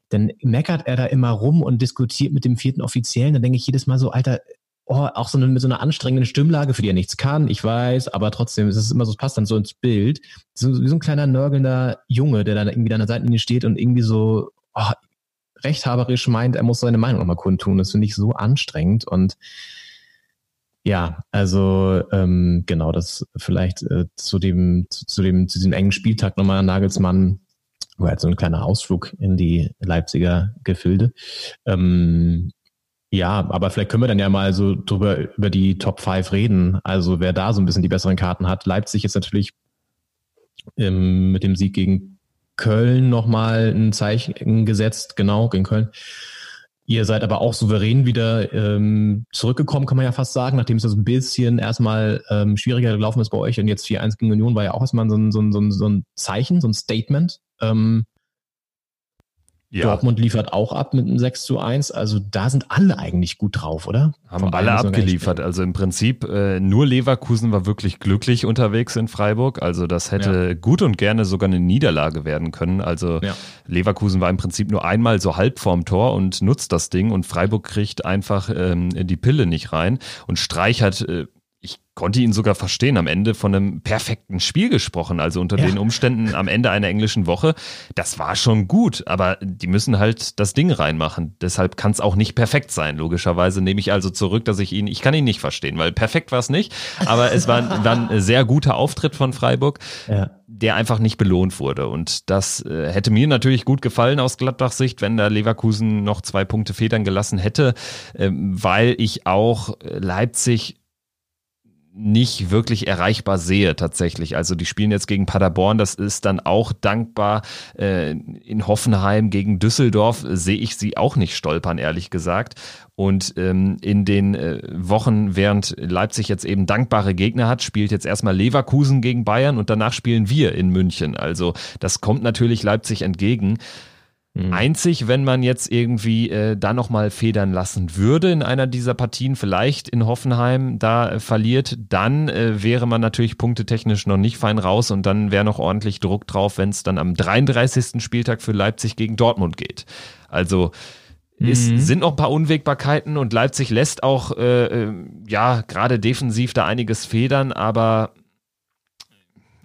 dann meckert er da immer rum und diskutiert mit dem vierten Offiziellen. Dann denke ich jedes Mal so, Alter, oh, auch so eine, mit so einer anstrengenden Stimmlage, für die er nichts kann, ich weiß, aber trotzdem, es ist immer so, es passt dann so ins Bild. So, wie so ein kleiner nörgelnder Junge, der dann irgendwie an der Seitenlinie steht und irgendwie so oh, rechthaberisch meint, er muss seine Meinung nochmal kundtun. Das finde ich so anstrengend und ja, also ähm, genau, das vielleicht äh, zu dem zu, dem zu diesem engen Spieltag nochmal Nagelsmann war jetzt so ein kleiner Ausflug in die Leipziger Gefilde. Ähm, ja, aber vielleicht können wir dann ja mal so drüber über die Top 5 reden. Also wer da so ein bisschen die besseren Karten hat. Leipzig jetzt natürlich ähm, mit dem Sieg gegen Köln nochmal ein Zeichen gesetzt, genau, gegen Köln. Ihr seid aber auch souverän wieder ähm, zurückgekommen, kann man ja fast sagen, nachdem es das ein bisschen erstmal ähm, schwieriger gelaufen ist bei euch und jetzt 4-1 gegen Union war ja auch erstmal so ein, so ein, so ein Zeichen, so ein Statement. Ähm, ja. Dortmund liefert auch ab mit einem 6 zu 1. Also da sind alle eigentlich gut drauf, oder? Haben alle abgeliefert. Also im Prinzip äh, nur Leverkusen war wirklich glücklich unterwegs in Freiburg. Also das hätte ja. gut und gerne sogar eine Niederlage werden können. Also ja. Leverkusen war im Prinzip nur einmal so halb vorm Tor und nutzt das Ding und Freiburg kriegt einfach ähm, die Pille nicht rein. Und Streich hat äh, konnte ihn sogar verstehen, am Ende von einem perfekten Spiel gesprochen, also unter ja. den Umständen am Ende einer englischen Woche. Das war schon gut, aber die müssen halt das Ding reinmachen. Deshalb kann es auch nicht perfekt sein. Logischerweise nehme ich also zurück, dass ich ihn, ich kann ihn nicht verstehen, weil perfekt war es nicht, aber es war, war ein sehr guter Auftritt von Freiburg. Ja der einfach nicht belohnt wurde. Und das äh, hätte mir natürlich gut gefallen aus Gladbachs Sicht, wenn da Leverkusen noch zwei Punkte federn gelassen hätte, äh, weil ich auch Leipzig nicht wirklich erreichbar sehe tatsächlich. Also die spielen jetzt gegen Paderborn, das ist dann auch dankbar. Äh, in Hoffenheim gegen Düsseldorf sehe ich sie auch nicht stolpern, ehrlich gesagt. Und ähm, in den äh, Wochen, während Leipzig jetzt eben dankbare Gegner hat, spielt jetzt erstmal Leverkusen gegen Bayern und danach spielen wir in München. Also das kommt natürlich Leipzig entgegen. Mhm. Einzig, wenn man jetzt irgendwie äh, da nochmal federn lassen würde in einer dieser Partien, vielleicht in Hoffenheim da äh, verliert, dann äh, wäre man natürlich punktetechnisch noch nicht fein raus und dann wäre noch ordentlich Druck drauf, wenn es dann am 33. Spieltag für Leipzig gegen Dortmund geht. Also es mhm. sind noch ein paar Unwägbarkeiten und Leipzig lässt auch äh, äh ja gerade defensiv da einiges federn, aber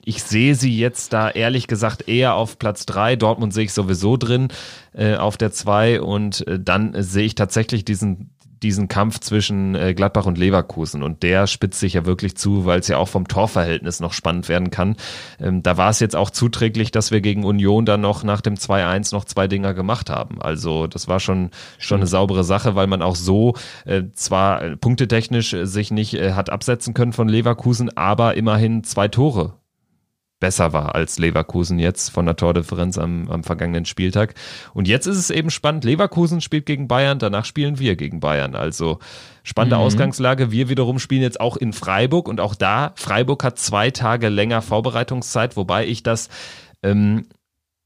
ich sehe sie jetzt da ehrlich gesagt eher auf Platz drei. Dortmund sehe ich sowieso drin äh, auf der zwei und äh, dann sehe ich tatsächlich diesen diesen Kampf zwischen äh, Gladbach und Leverkusen und der spitzt sich ja wirklich zu, weil es ja auch vom Torverhältnis noch spannend werden kann. Ähm, da war es jetzt auch zuträglich, dass wir gegen Union dann noch nach dem 2-1 noch zwei Dinger gemacht haben. Also das war schon schon eine saubere Sache, weil man auch so äh, zwar äh, punktetechnisch sich nicht äh, hat absetzen können von Leverkusen, aber immerhin zwei Tore besser war als Leverkusen jetzt von der Tordifferenz am, am vergangenen Spieltag. Und jetzt ist es eben spannend. Leverkusen spielt gegen Bayern, danach spielen wir gegen Bayern. Also spannende mhm. Ausgangslage. Wir wiederum spielen jetzt auch in Freiburg und auch da, Freiburg hat zwei Tage länger Vorbereitungszeit, wobei ich das ähm,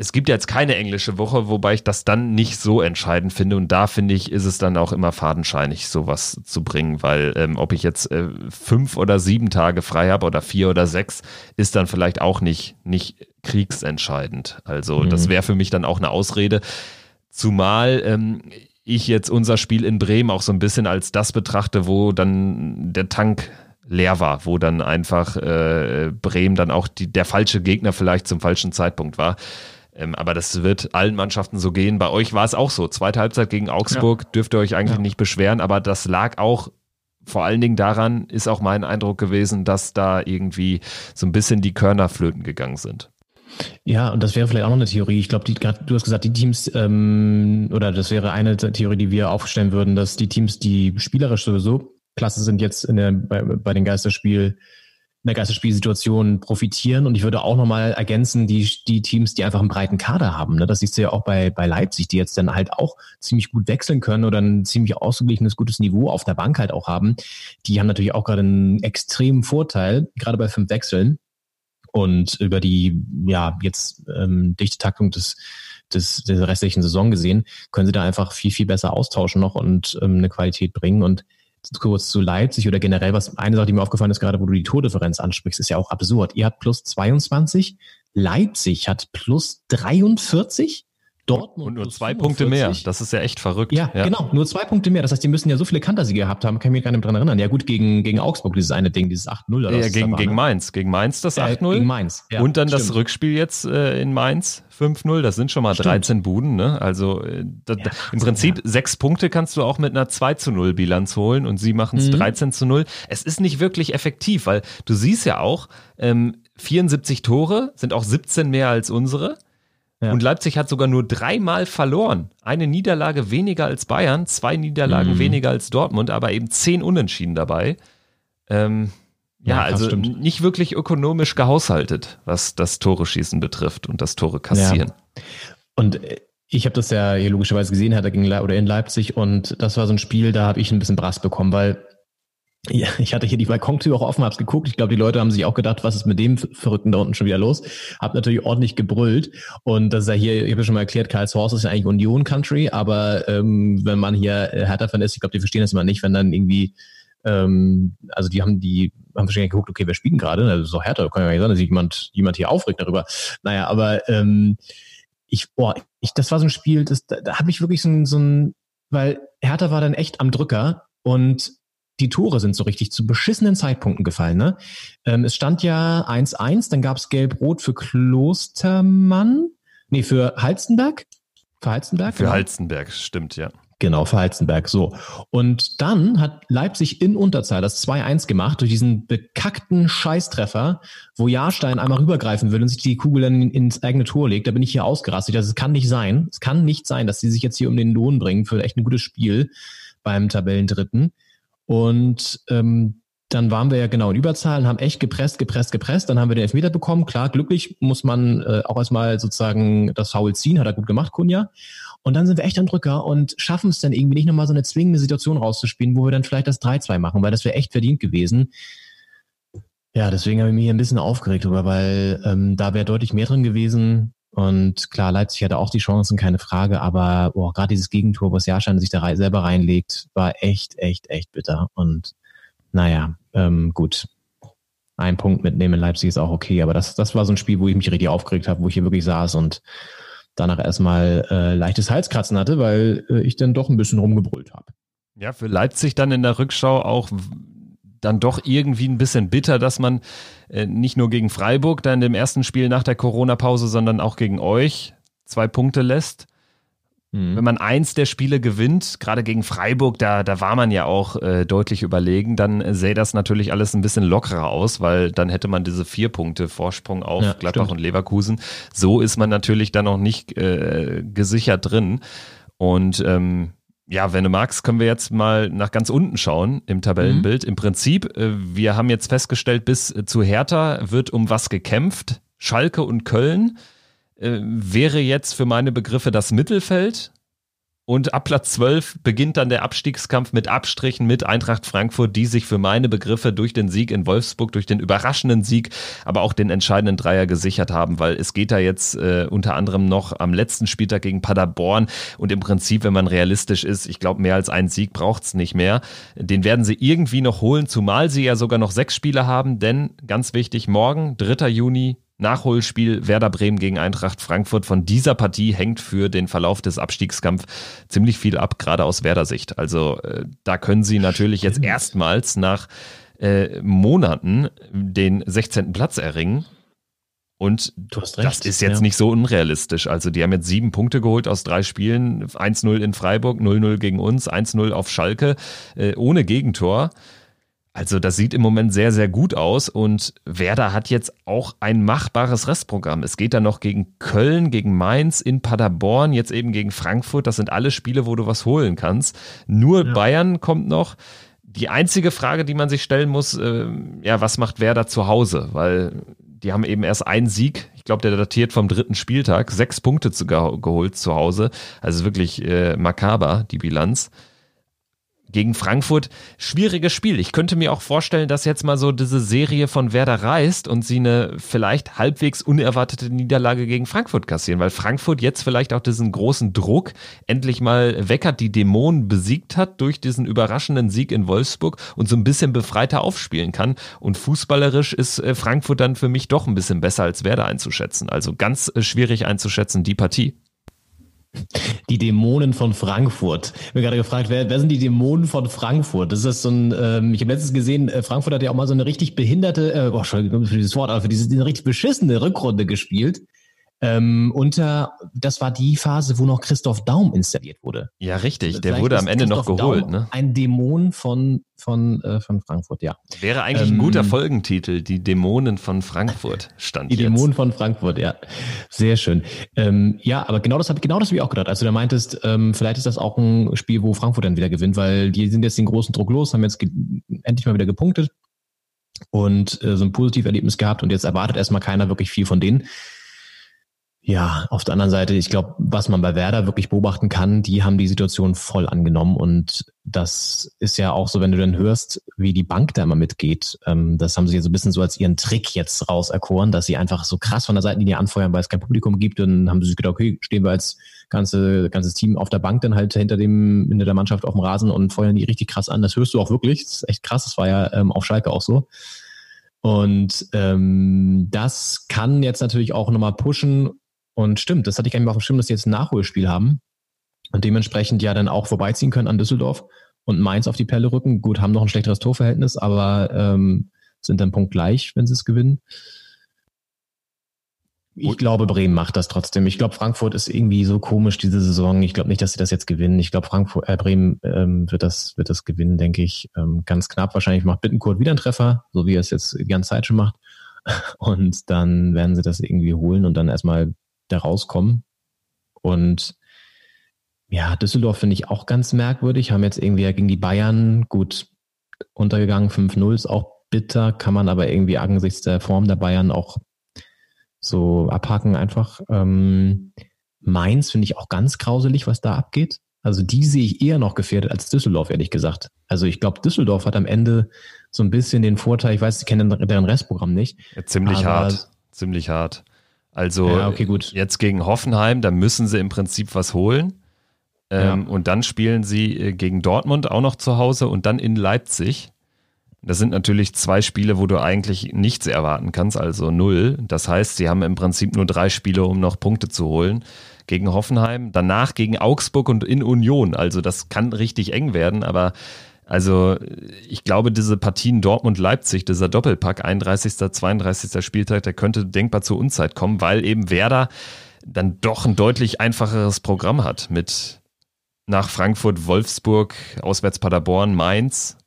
es gibt ja jetzt keine englische Woche, wobei ich das dann nicht so entscheidend finde. Und da finde ich, ist es dann auch immer fadenscheinig, sowas zu bringen, weil ähm, ob ich jetzt äh, fünf oder sieben Tage frei habe oder vier oder sechs, ist dann vielleicht auch nicht, nicht kriegsentscheidend. Also mhm. das wäre für mich dann auch eine Ausrede. Zumal ähm, ich jetzt unser Spiel in Bremen auch so ein bisschen als das betrachte, wo dann der Tank leer war, wo dann einfach äh, Bremen dann auch die, der falsche Gegner vielleicht zum falschen Zeitpunkt war. Ähm, aber das wird allen Mannschaften so gehen. Bei euch war es auch so. Zweite Halbzeit gegen Augsburg ja. dürft ihr euch eigentlich ja. nicht beschweren, aber das lag auch vor allen Dingen daran, ist auch mein Eindruck gewesen, dass da irgendwie so ein bisschen die Körner flöten gegangen sind. Ja, und das wäre vielleicht auch noch eine Theorie. Ich glaube, du hast gesagt, die Teams, ähm, oder das wäre eine Theorie, die wir aufstellen würden, dass die Teams, die spielerisch sowieso klasse sind, jetzt in der, bei, bei den Geisterspiel in der Geisterspielsituation profitieren. Und ich würde auch nochmal ergänzen, die, die Teams, die einfach einen breiten Kader haben. Ne? Das siehst du ja auch bei, bei Leipzig, die jetzt dann halt auch ziemlich gut wechseln können oder ein ziemlich ausgeglichenes, gutes Niveau auf der Bank halt auch haben. Die haben natürlich auch gerade einen extremen Vorteil, gerade bei fünf Wechseln. Und über die, ja, jetzt ähm, dichte Taktung des, des, der restlichen Saison gesehen, können sie da einfach viel, viel besser austauschen noch und ähm, eine Qualität bringen. Und kurz zu Leipzig oder generell, was eine Sache, die mir aufgefallen ist, gerade wo du die Tordifferenz ansprichst, ist ja auch absurd. Ihr habt plus 22, Leipzig hat plus 43 Dortmund. Und nur zwei 45. Punkte mehr. Das ist ja echt verrückt. Ja, ja, genau. Nur zwei Punkte mehr. Das heißt, die müssen ja so viele Kantersiege gehabt haben. Kann ich mich gar nicht dran erinnern. Ja, gut, gegen, gegen Augsburg, dieses eine Ding, dieses 8-0 oder Ja, gegen, gegen ne? Mainz. Gegen Mainz das 8-0. Äh, gegen Mainz. Ja, und dann stimmt. das Rückspiel jetzt äh, in Mainz 5-0. Das sind schon mal stimmt. 13 Buden, ne? Also, äh, das, ja, im Prinzip sechs Punkte kannst du auch mit einer 2 0 Bilanz holen und sie machen es mhm. 13 zu 0. Es ist nicht wirklich effektiv, weil du siehst ja auch, ähm, 74 Tore sind auch 17 mehr als unsere. Ja. Und Leipzig hat sogar nur dreimal verloren. Eine Niederlage weniger als Bayern, zwei Niederlagen mhm. weniger als Dortmund, aber eben zehn Unentschieden dabei. Ähm, ja, ja also stimmt. nicht wirklich ökonomisch gehaushaltet, was das Tore-Schießen betrifft und das Tore kassieren. Ja. Und äh, ich habe das ja hier logischerweise gesehen, hat er gegen Le oder in Leipzig und das war so ein Spiel, da habe ich ein bisschen Brass bekommen, weil ja, ich hatte hier die Balkontür auch offen, hab's geguckt. Ich glaube, die Leute haben sich auch gedacht, was ist mit dem Verrückten da unten schon wieder los? Hab natürlich ordentlich gebrüllt. Und das ist ja hier, ich habe ja schon mal erklärt, Karlshorst ist ja eigentlich Union Country, aber ähm, wenn man hier Hertha-Fan ist, ich glaube, die verstehen das immer nicht, wenn dann irgendwie, ähm, also die haben die, haben wahrscheinlich geguckt, okay, wer spielen gerade? Also so Hertha, kann ja gar nicht sein, dass sich jemand, jemand hier aufregt darüber. Naja, aber ähm, ich, boah, ich, das war so ein Spiel, das, da, da hat mich wirklich so ein, so ein, weil Hertha war dann echt am Drücker und die Tore sind so richtig zu beschissenen Zeitpunkten gefallen. Ne? Ähm, es stand ja 1-1, dann gab es Gelb-Rot für Klostermann. Nee, für Halstenberg. Für Halstenberg? Für genau. Halstenberg, stimmt, ja. Genau, für Halstenberg, so. Und dann hat Leipzig in Unterzahl das 2-1 gemacht durch diesen bekackten Scheißtreffer, wo Jahrstein einmal rübergreifen will und sich die Kugel dann ins eigene Tor legt. Da bin ich hier ausgerastet. Also es kann nicht sein. Es kann nicht sein, dass sie sich jetzt hier um den Lohn bringen für echt ein gutes Spiel beim Tabellendritten. Und ähm, dann waren wir ja genau in Überzahl und haben echt gepresst, gepresst, gepresst. Dann haben wir den Elfmeter bekommen. Klar, glücklich muss man äh, auch erstmal sozusagen das Foul ziehen. Hat er gut gemacht, Kunja. Und dann sind wir echt am Drücker und schaffen es dann irgendwie nicht nochmal so eine zwingende Situation rauszuspielen, wo wir dann vielleicht das 3-2 machen, weil das wäre echt verdient gewesen. Ja, deswegen habe ich mich hier ein bisschen aufgeregt darüber, weil ähm, da wäre deutlich mehr drin gewesen. Und klar, Leipzig hatte auch die Chancen, keine Frage, aber boah, gerade dieses Gegentor, was Jahrstein sich da selber reinlegt, war echt, echt, echt bitter. Und naja, ähm, gut. Ein Punkt mitnehmen in Leipzig ist auch okay, aber das, das war so ein Spiel, wo ich mich richtig aufgeregt habe, wo ich hier wirklich saß und danach erstmal äh, leichtes Halskratzen hatte, weil äh, ich dann doch ein bisschen rumgebrüllt habe. Ja, für Leipzig dann in der Rückschau auch dann doch irgendwie ein bisschen bitter, dass man äh, nicht nur gegen Freiburg dann im ersten Spiel nach der Corona-Pause, sondern auch gegen euch zwei Punkte lässt. Mhm. Wenn man eins der Spiele gewinnt, gerade gegen Freiburg, da, da war man ja auch äh, deutlich überlegen, dann sähe das natürlich alles ein bisschen lockerer aus, weil dann hätte man diese vier Punkte Vorsprung auf ja, Gladbach stimmt. und Leverkusen. So ist man natürlich dann noch nicht äh, gesichert drin. Und ähm, ja, wenn du magst, können wir jetzt mal nach ganz unten schauen im Tabellenbild. Mhm. Im Prinzip, äh, wir haben jetzt festgestellt, bis zu Hertha wird um was gekämpft. Schalke und Köln äh, wäre jetzt für meine Begriffe das Mittelfeld. Und ab Platz 12 beginnt dann der Abstiegskampf mit Abstrichen mit Eintracht Frankfurt, die sich für meine Begriffe durch den Sieg in Wolfsburg, durch den überraschenden Sieg, aber auch den entscheidenden Dreier gesichert haben, weil es geht da jetzt äh, unter anderem noch am letzten Spieltag gegen Paderborn und im Prinzip, wenn man realistisch ist, ich glaube, mehr als einen Sieg braucht's nicht mehr. Den werden sie irgendwie noch holen, zumal sie ja sogar noch sechs Spiele haben, denn ganz wichtig, morgen, 3. Juni, Nachholspiel Werder Bremen gegen Eintracht Frankfurt. Von dieser Partie hängt für den Verlauf des Abstiegskampfs ziemlich viel ab, gerade aus Werder-Sicht. Also äh, da können sie natürlich jetzt erstmals nach äh, Monaten den 16. Platz erringen. Und das ist jetzt ja. nicht so unrealistisch. Also die haben jetzt sieben Punkte geholt aus drei Spielen. 1-0 in Freiburg, 0-0 gegen uns, 1-0 auf Schalke, äh, ohne Gegentor. Also das sieht im Moment sehr, sehr gut aus und Werder hat jetzt auch ein machbares Restprogramm. Es geht dann noch gegen Köln, gegen Mainz, in Paderborn, jetzt eben gegen Frankfurt. Das sind alle Spiele, wo du was holen kannst. Nur ja. Bayern kommt noch. Die einzige Frage, die man sich stellen muss, äh, ja, was macht Werder zu Hause? Weil die haben eben erst einen Sieg, ich glaube, der datiert vom dritten Spieltag, sechs Punkte zu, geholt zu Hause. Also wirklich äh, makaber, die Bilanz gegen Frankfurt. Schwieriges Spiel. Ich könnte mir auch vorstellen, dass jetzt mal so diese Serie von Werder reißt und sie eine vielleicht halbwegs unerwartete Niederlage gegen Frankfurt kassieren, weil Frankfurt jetzt vielleicht auch diesen großen Druck endlich mal weckert, die Dämonen besiegt hat durch diesen überraschenden Sieg in Wolfsburg und so ein bisschen befreiter aufspielen kann. Und fußballerisch ist äh, Frankfurt dann für mich doch ein bisschen besser als Werder einzuschätzen. Also ganz äh, schwierig einzuschätzen, die Partie. Die Dämonen von Frankfurt. Ich bin gerade gefragt, wer, wer sind die Dämonen von Frankfurt? Das ist so ein, ähm, ich habe letztens gesehen, äh, Frankfurt hat ja auch mal so eine richtig behinderte, äh, boah, Entschuldigung für dieses Wort, aber für diese eine richtig beschissene Rückrunde gespielt. Ähm, unter, das war die Phase, wo noch Christoph Daum installiert wurde. Ja, richtig. Der wurde am Ende Christoph noch geholt. Daum, ne? Ein Dämon von, von, äh, von Frankfurt, ja. Wäre eigentlich ähm, ein guter Folgentitel. Die Dämonen von Frankfurt stand Die jetzt. Dämonen von Frankfurt, ja. Sehr schön. Ähm, ja, aber genau das habe genau das hab ich auch gedacht. Also du meintest, ähm, vielleicht ist das auch ein Spiel, wo Frankfurt dann wieder gewinnt, weil die sind jetzt den großen Druck los, haben jetzt endlich mal wieder gepunktet und äh, so ein Positiverlebnis gehabt und jetzt erwartet erstmal keiner wirklich viel von denen. Ja, auf der anderen Seite, ich glaube, was man bei Werder wirklich beobachten kann, die haben die Situation voll angenommen und das ist ja auch so, wenn du dann hörst, wie die Bank da immer mitgeht. Ähm, das haben sie so ein bisschen so als ihren Trick jetzt rauserkoren, dass sie einfach so krass von der Seitenlinie anfeuern, weil es kein Publikum gibt. Und dann haben sie sich gedacht, okay, stehen wir als ganze, ganzes Team auf der Bank dann halt hinter dem, hinter der Mannschaft auf dem Rasen und feuern die richtig krass an. Das hörst du auch wirklich. Das ist echt krass. Das war ja ähm, auf Schalke auch so. Und ähm, das kann jetzt natürlich auch nochmal pushen und stimmt, das hatte ich gar nicht mehr auf dem Schirm, dass die jetzt ein Nachholspiel haben und dementsprechend ja dann auch vorbeiziehen können an Düsseldorf und Mainz auf die Pelle rücken. Gut, haben noch ein schlechteres Torverhältnis, aber ähm, sind dann punktgleich, wenn sie es gewinnen. Ich glaube, Bremen macht das trotzdem. Ich glaube, Frankfurt ist irgendwie so komisch diese Saison. Ich glaube nicht, dass sie das jetzt gewinnen. Ich glaube, Frankfurt, äh, Bremen ähm, wird das wird das gewinnen, denke ich. Ähm, ganz knapp. Wahrscheinlich macht Bittenkurt wieder einen Treffer, so wie er es jetzt die ganze Zeit schon macht. Und dann werden sie das irgendwie holen und dann erstmal da rauskommen. Und ja, Düsseldorf finde ich auch ganz merkwürdig. Haben jetzt irgendwie gegen die Bayern gut untergegangen. 5-0 ist auch bitter, kann man aber irgendwie angesichts der Form der Bayern auch so abhaken einfach. Ähm, Mainz finde ich auch ganz grauselig, was da abgeht. Also die sehe ich eher noch gefährdet als Düsseldorf, ehrlich gesagt. Also ich glaube, Düsseldorf hat am Ende so ein bisschen den Vorteil, ich weiß, ich kenne deren Restprogramm nicht. Ja, ziemlich hart, ziemlich hart. Also ja, okay, jetzt gegen Hoffenheim, da müssen sie im Prinzip was holen. Ähm, ja. Und dann spielen sie äh, gegen Dortmund auch noch zu Hause und dann in Leipzig. Das sind natürlich zwei Spiele, wo du eigentlich nichts erwarten kannst, also null. Das heißt, sie haben im Prinzip nur drei Spiele, um noch Punkte zu holen. Gegen Hoffenheim, danach gegen Augsburg und in Union. Also das kann richtig eng werden, aber also ich glaube, diese Partien Dortmund-Leipzig, dieser Doppelpack, 31., 32. Spieltag, der könnte denkbar zur Unzeit kommen, weil eben Werder dann doch ein deutlich einfacheres Programm hat mit nach Frankfurt, Wolfsburg, auswärts Paderborn, Mainz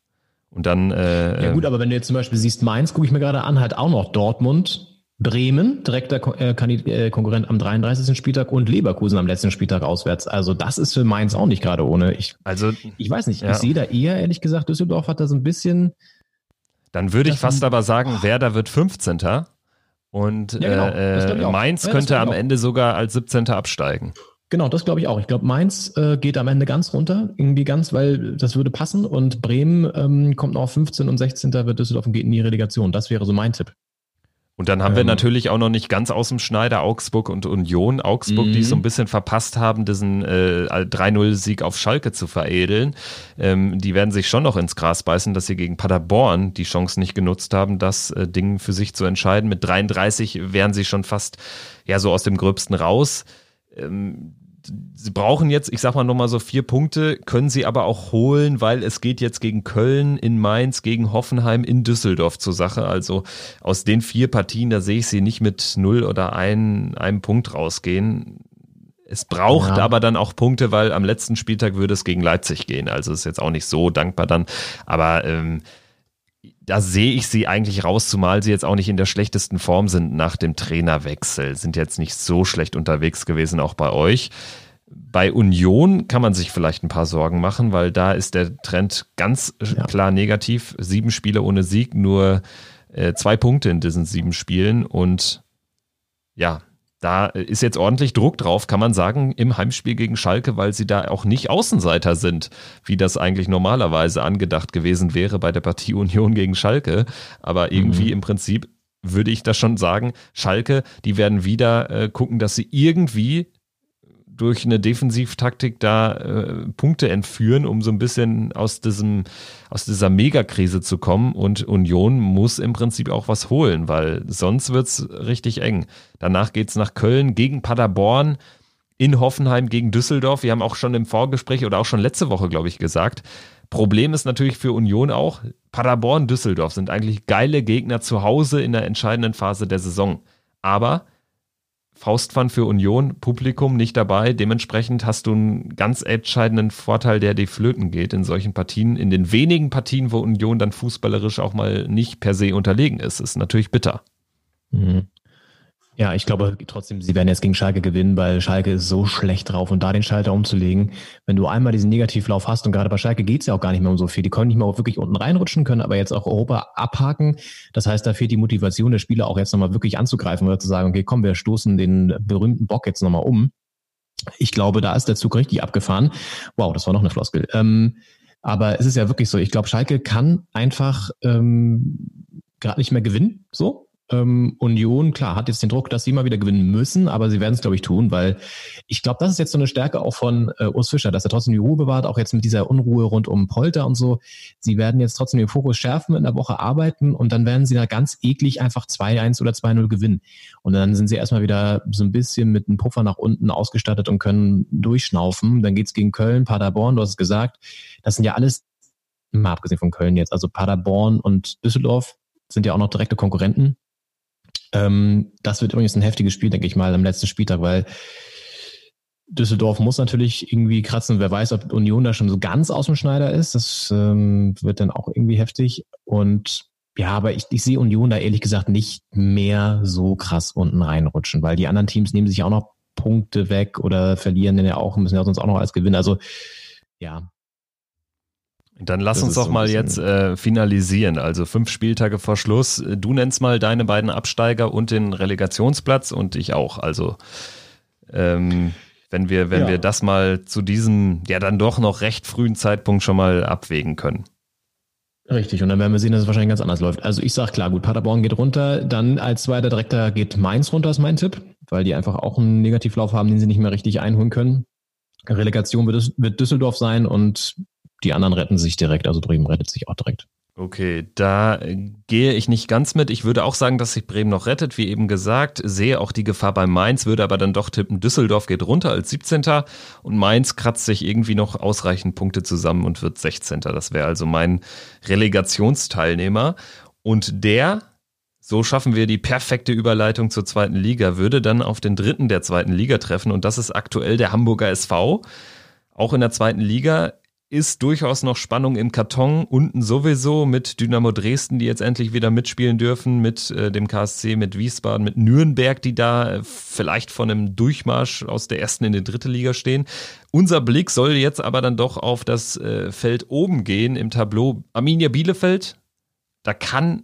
und dann. Äh, ja gut, aber wenn du jetzt zum Beispiel siehst, Mainz, gucke ich mir gerade an, halt auch noch Dortmund, Bremen, direkter äh, äh, Konkurrent am 33. Spieltag und Leverkusen am letzten Spieltag auswärts. Also das ist für Mainz auch nicht gerade ohne. Ich, also, ich weiß nicht, ja. ich sehe da eher, ehrlich gesagt, Düsseldorf hat da so ein bisschen. Dann würde ich fast aber sagen, oh. Werder wird 15. Und ja, genau. äh, Mainz ja, könnte am. Ende sogar als 17. absteigen. Genau, das glaube ich auch. Ich glaube, Mainz äh, geht am Ende ganz runter, irgendwie ganz, weil das würde passen. Und Bremen ähm, kommt noch auf 15 und 16. wird Düsseldorf und geht in die Relegation. Das wäre so mein Tipp. Und dann haben ähm, wir natürlich auch noch nicht ganz aus dem Schneider Augsburg und Union. Augsburg, die so ein mhm. bisschen verpasst haben, diesen äh, 3-0-Sieg auf Schalke zu veredeln. Ähm, die werden sich schon noch ins Gras beißen, dass sie gegen Paderborn die Chance nicht genutzt haben, das äh, Ding für sich zu entscheiden. Mit 33 wären sie schon fast ja so aus dem Gröbsten raus. Ähm, sie brauchen jetzt, ich sag mal nochmal so vier Punkte, können sie aber auch holen, weil es geht jetzt gegen Köln, in Mainz, gegen Hoffenheim, in Düsseldorf zur Sache. Also aus den vier Partien, da sehe ich sie nicht mit null oder ein, einem Punkt rausgehen. Es braucht ja. aber dann auch Punkte, weil am letzten Spieltag würde es gegen Leipzig gehen. Also ist jetzt auch nicht so dankbar dann. Aber ähm, da sehe ich sie eigentlich raus, zumal sie jetzt auch nicht in der schlechtesten Form sind nach dem Trainerwechsel. Sind jetzt nicht so schlecht unterwegs gewesen, auch bei euch. Bei Union kann man sich vielleicht ein paar Sorgen machen, weil da ist der Trend ganz ja. klar negativ. Sieben Spiele ohne Sieg, nur äh, zwei Punkte in diesen sieben Spielen. Und ja, da ist jetzt ordentlich Druck drauf, kann man sagen, im Heimspiel gegen Schalke, weil sie da auch nicht Außenseiter sind, wie das eigentlich normalerweise angedacht gewesen wäre bei der Partie Union gegen Schalke. Aber irgendwie mhm. im Prinzip würde ich da schon sagen, Schalke, die werden wieder äh, gucken, dass sie irgendwie durch eine Defensivtaktik da äh, Punkte entführen, um so ein bisschen aus diesem aus dieser Megakrise zu kommen und Union muss im Prinzip auch was holen, weil sonst wird's richtig eng. Danach geht's nach Köln gegen Paderborn, in Hoffenheim gegen Düsseldorf. Wir haben auch schon im Vorgespräch oder auch schon letzte Woche, glaube ich, gesagt, Problem ist natürlich für Union auch, Paderborn, Düsseldorf sind eigentlich geile Gegner zu Hause in der entscheidenden Phase der Saison. Aber Faustpfand für Union, Publikum nicht dabei. Dementsprechend hast du einen ganz entscheidenden Vorteil, der dir flöten geht in solchen Partien. In den wenigen Partien, wo Union dann fußballerisch auch mal nicht per se unterlegen ist, ist natürlich bitter. Mhm. Ja, ich glaube trotzdem, sie werden jetzt gegen Schalke gewinnen, weil Schalke ist so schlecht drauf und da den Schalter umzulegen, wenn du einmal diesen Negativlauf hast und gerade bei Schalke geht's ja auch gar nicht mehr um so viel, die können nicht mehr wirklich unten reinrutschen, können aber jetzt auch Europa abhaken. Das heißt, da fehlt die Motivation der Spieler auch jetzt nochmal wirklich anzugreifen oder zu sagen, okay, komm, wir stoßen den berühmten Bock jetzt nochmal um. Ich glaube, da ist der Zug richtig abgefahren. Wow, das war noch eine Floskel. Ähm, aber es ist ja wirklich so, ich glaube, Schalke kann einfach ähm, gerade nicht mehr gewinnen, so. Ähm, Union, klar, hat jetzt den Druck, dass sie mal wieder gewinnen müssen, aber sie werden es, glaube ich, tun, weil ich glaube, das ist jetzt so eine Stärke auch von äh, Urs Fischer, dass er trotzdem die Ruhe bewahrt, auch jetzt mit dieser Unruhe rund um Polter und so. Sie werden jetzt trotzdem den Fokus schärfen, in der Woche arbeiten und dann werden sie da ganz eklig einfach 2-1 oder 2-0 gewinnen. Und dann sind sie erstmal wieder so ein bisschen mit einem Puffer nach unten ausgestattet und können durchschnaufen. Dann geht's gegen Köln, Paderborn, du hast es gesagt. Das sind ja alles, mal abgesehen von Köln jetzt, also Paderborn und Düsseldorf sind ja auch noch direkte Konkurrenten. Ähm, das wird übrigens ein heftiges Spiel, denke ich mal, am letzten Spieltag, weil Düsseldorf muss natürlich irgendwie kratzen. Wer weiß, ob Union da schon so ganz aus dem Schneider ist. Das ähm, wird dann auch irgendwie heftig. Und ja, aber ich, ich sehe Union da ehrlich gesagt nicht mehr so krass unten reinrutschen, weil die anderen Teams nehmen sich auch noch Punkte weg oder verlieren denn ja auch, müssen ja sonst auch noch als gewinnen. Also ja, dann lass das uns doch so mal jetzt äh, finalisieren. Also fünf Spieltage vor Schluss. Du nennst mal deine beiden Absteiger und den Relegationsplatz und ich auch. Also ähm, wenn wir, wenn ja. wir das mal zu diesem ja dann doch noch recht frühen Zeitpunkt schon mal abwägen können. Richtig, und dann werden wir sehen, dass es wahrscheinlich ganz anders läuft. Also ich sage klar, gut, Paderborn geht runter, dann als zweiter Direktor geht Mainz runter, ist mein Tipp, weil die einfach auch einen Negativlauf haben, den sie nicht mehr richtig einholen können. Relegation wird, wird Düsseldorf sein und die anderen retten sich direkt, also Bremen rettet sich auch direkt. Okay, da gehe ich nicht ganz mit. Ich würde auch sagen, dass sich Bremen noch rettet, wie eben gesagt. Sehe auch die Gefahr bei Mainz, würde aber dann doch tippen, Düsseldorf geht runter als 17. und Mainz kratzt sich irgendwie noch ausreichend Punkte zusammen und wird 16. Das wäre also mein Relegationsteilnehmer. Und der, so schaffen wir die perfekte Überleitung zur zweiten Liga, würde dann auf den dritten der zweiten Liga treffen und das ist aktuell der Hamburger SV. Auch in der zweiten Liga ist durchaus noch Spannung im Karton. Unten sowieso mit Dynamo Dresden, die jetzt endlich wieder mitspielen dürfen, mit äh, dem KSC, mit Wiesbaden, mit Nürnberg, die da äh, vielleicht von einem Durchmarsch aus der ersten in die dritte Liga stehen. Unser Blick soll jetzt aber dann doch auf das äh, Feld oben gehen im Tableau. Arminia Bielefeld, da kann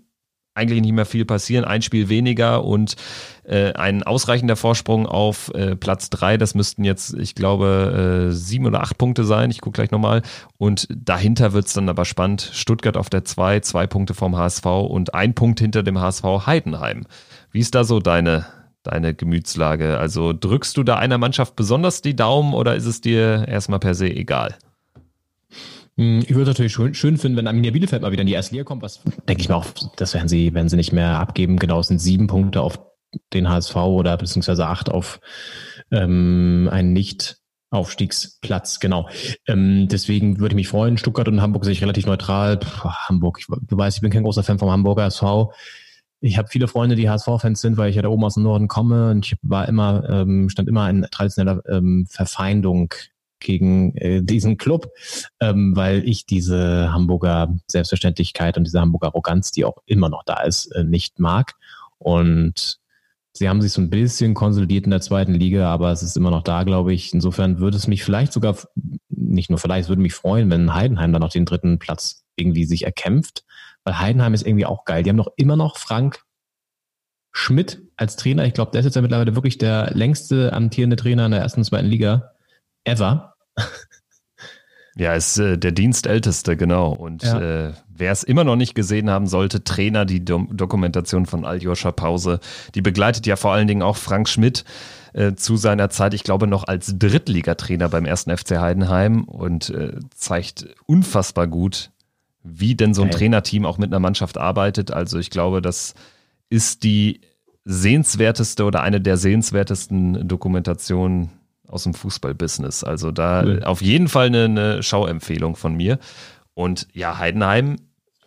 eigentlich nicht mehr viel passieren. Ein Spiel weniger und äh, ein ausreichender Vorsprung auf äh, Platz drei. Das müssten jetzt, ich glaube, äh, sieben oder acht Punkte sein. Ich gucke gleich nochmal. Und dahinter wird's dann aber spannend. Stuttgart auf der zwei, zwei Punkte vom HSV und ein Punkt hinter dem HSV Heidenheim. Wie ist da so deine, deine Gemütslage? Also drückst du da einer Mannschaft besonders die Daumen oder ist es dir erstmal per se egal? Hm, ich würde natürlich schön, schön finden, wenn Arminia Bielefeld mal wieder in die erste Liga kommt, was denke ich mal auch, das werden sie, werden sie nicht mehr abgeben. Genau, es sind sieben Punkte auf den HSV oder beziehungsweise acht auf ähm, einen nicht Aufstiegsplatz, genau. Ähm, deswegen würde ich mich freuen. Stuttgart und Hamburg sehe ich relativ neutral. Puh, Hamburg, ich, du weißt, ich bin kein großer Fan vom Hamburger SV. Ich habe viele Freunde, die HSV-Fans sind, weil ich ja da oben aus dem Norden komme und ich war immer, ähm, stand immer in traditioneller ähm, Verfeindung gegen äh, diesen Club, ähm, weil ich diese Hamburger Selbstverständlichkeit und diese Hamburger Arroganz, die auch immer noch da ist, äh, nicht mag. Und sie haben sich so ein bisschen konsolidiert in der zweiten Liga, aber es ist immer noch da, glaube ich. Insofern würde es mich vielleicht sogar, nicht nur vielleicht, es würde mich freuen, wenn Heidenheim dann noch den dritten Platz irgendwie sich erkämpft, weil Heidenheim ist irgendwie auch geil. Die haben noch immer noch Frank Schmidt als Trainer. Ich glaube, der ist jetzt ja mittlerweile wirklich der längste amtierende Trainer in der ersten und zweiten Liga ever. Ja, ist äh, der Dienstälteste, genau. Und ja. äh, wer es immer noch nicht gesehen haben sollte, Trainer, die Do Dokumentation von Aljoscha Pause, die begleitet ja vor allen Dingen auch Frank Schmidt äh, zu seiner Zeit, ich glaube, noch als Drittligatrainer beim ersten FC Heidenheim und äh, zeigt unfassbar gut, wie denn so ein okay. Trainerteam auch mit einer Mannschaft arbeitet. Also ich glaube, das ist die sehenswerteste oder eine der sehenswertesten Dokumentationen aus dem Fußballbusiness. Also da cool. auf jeden Fall eine, eine Schauempfehlung von mir. Und ja, Heidenheim,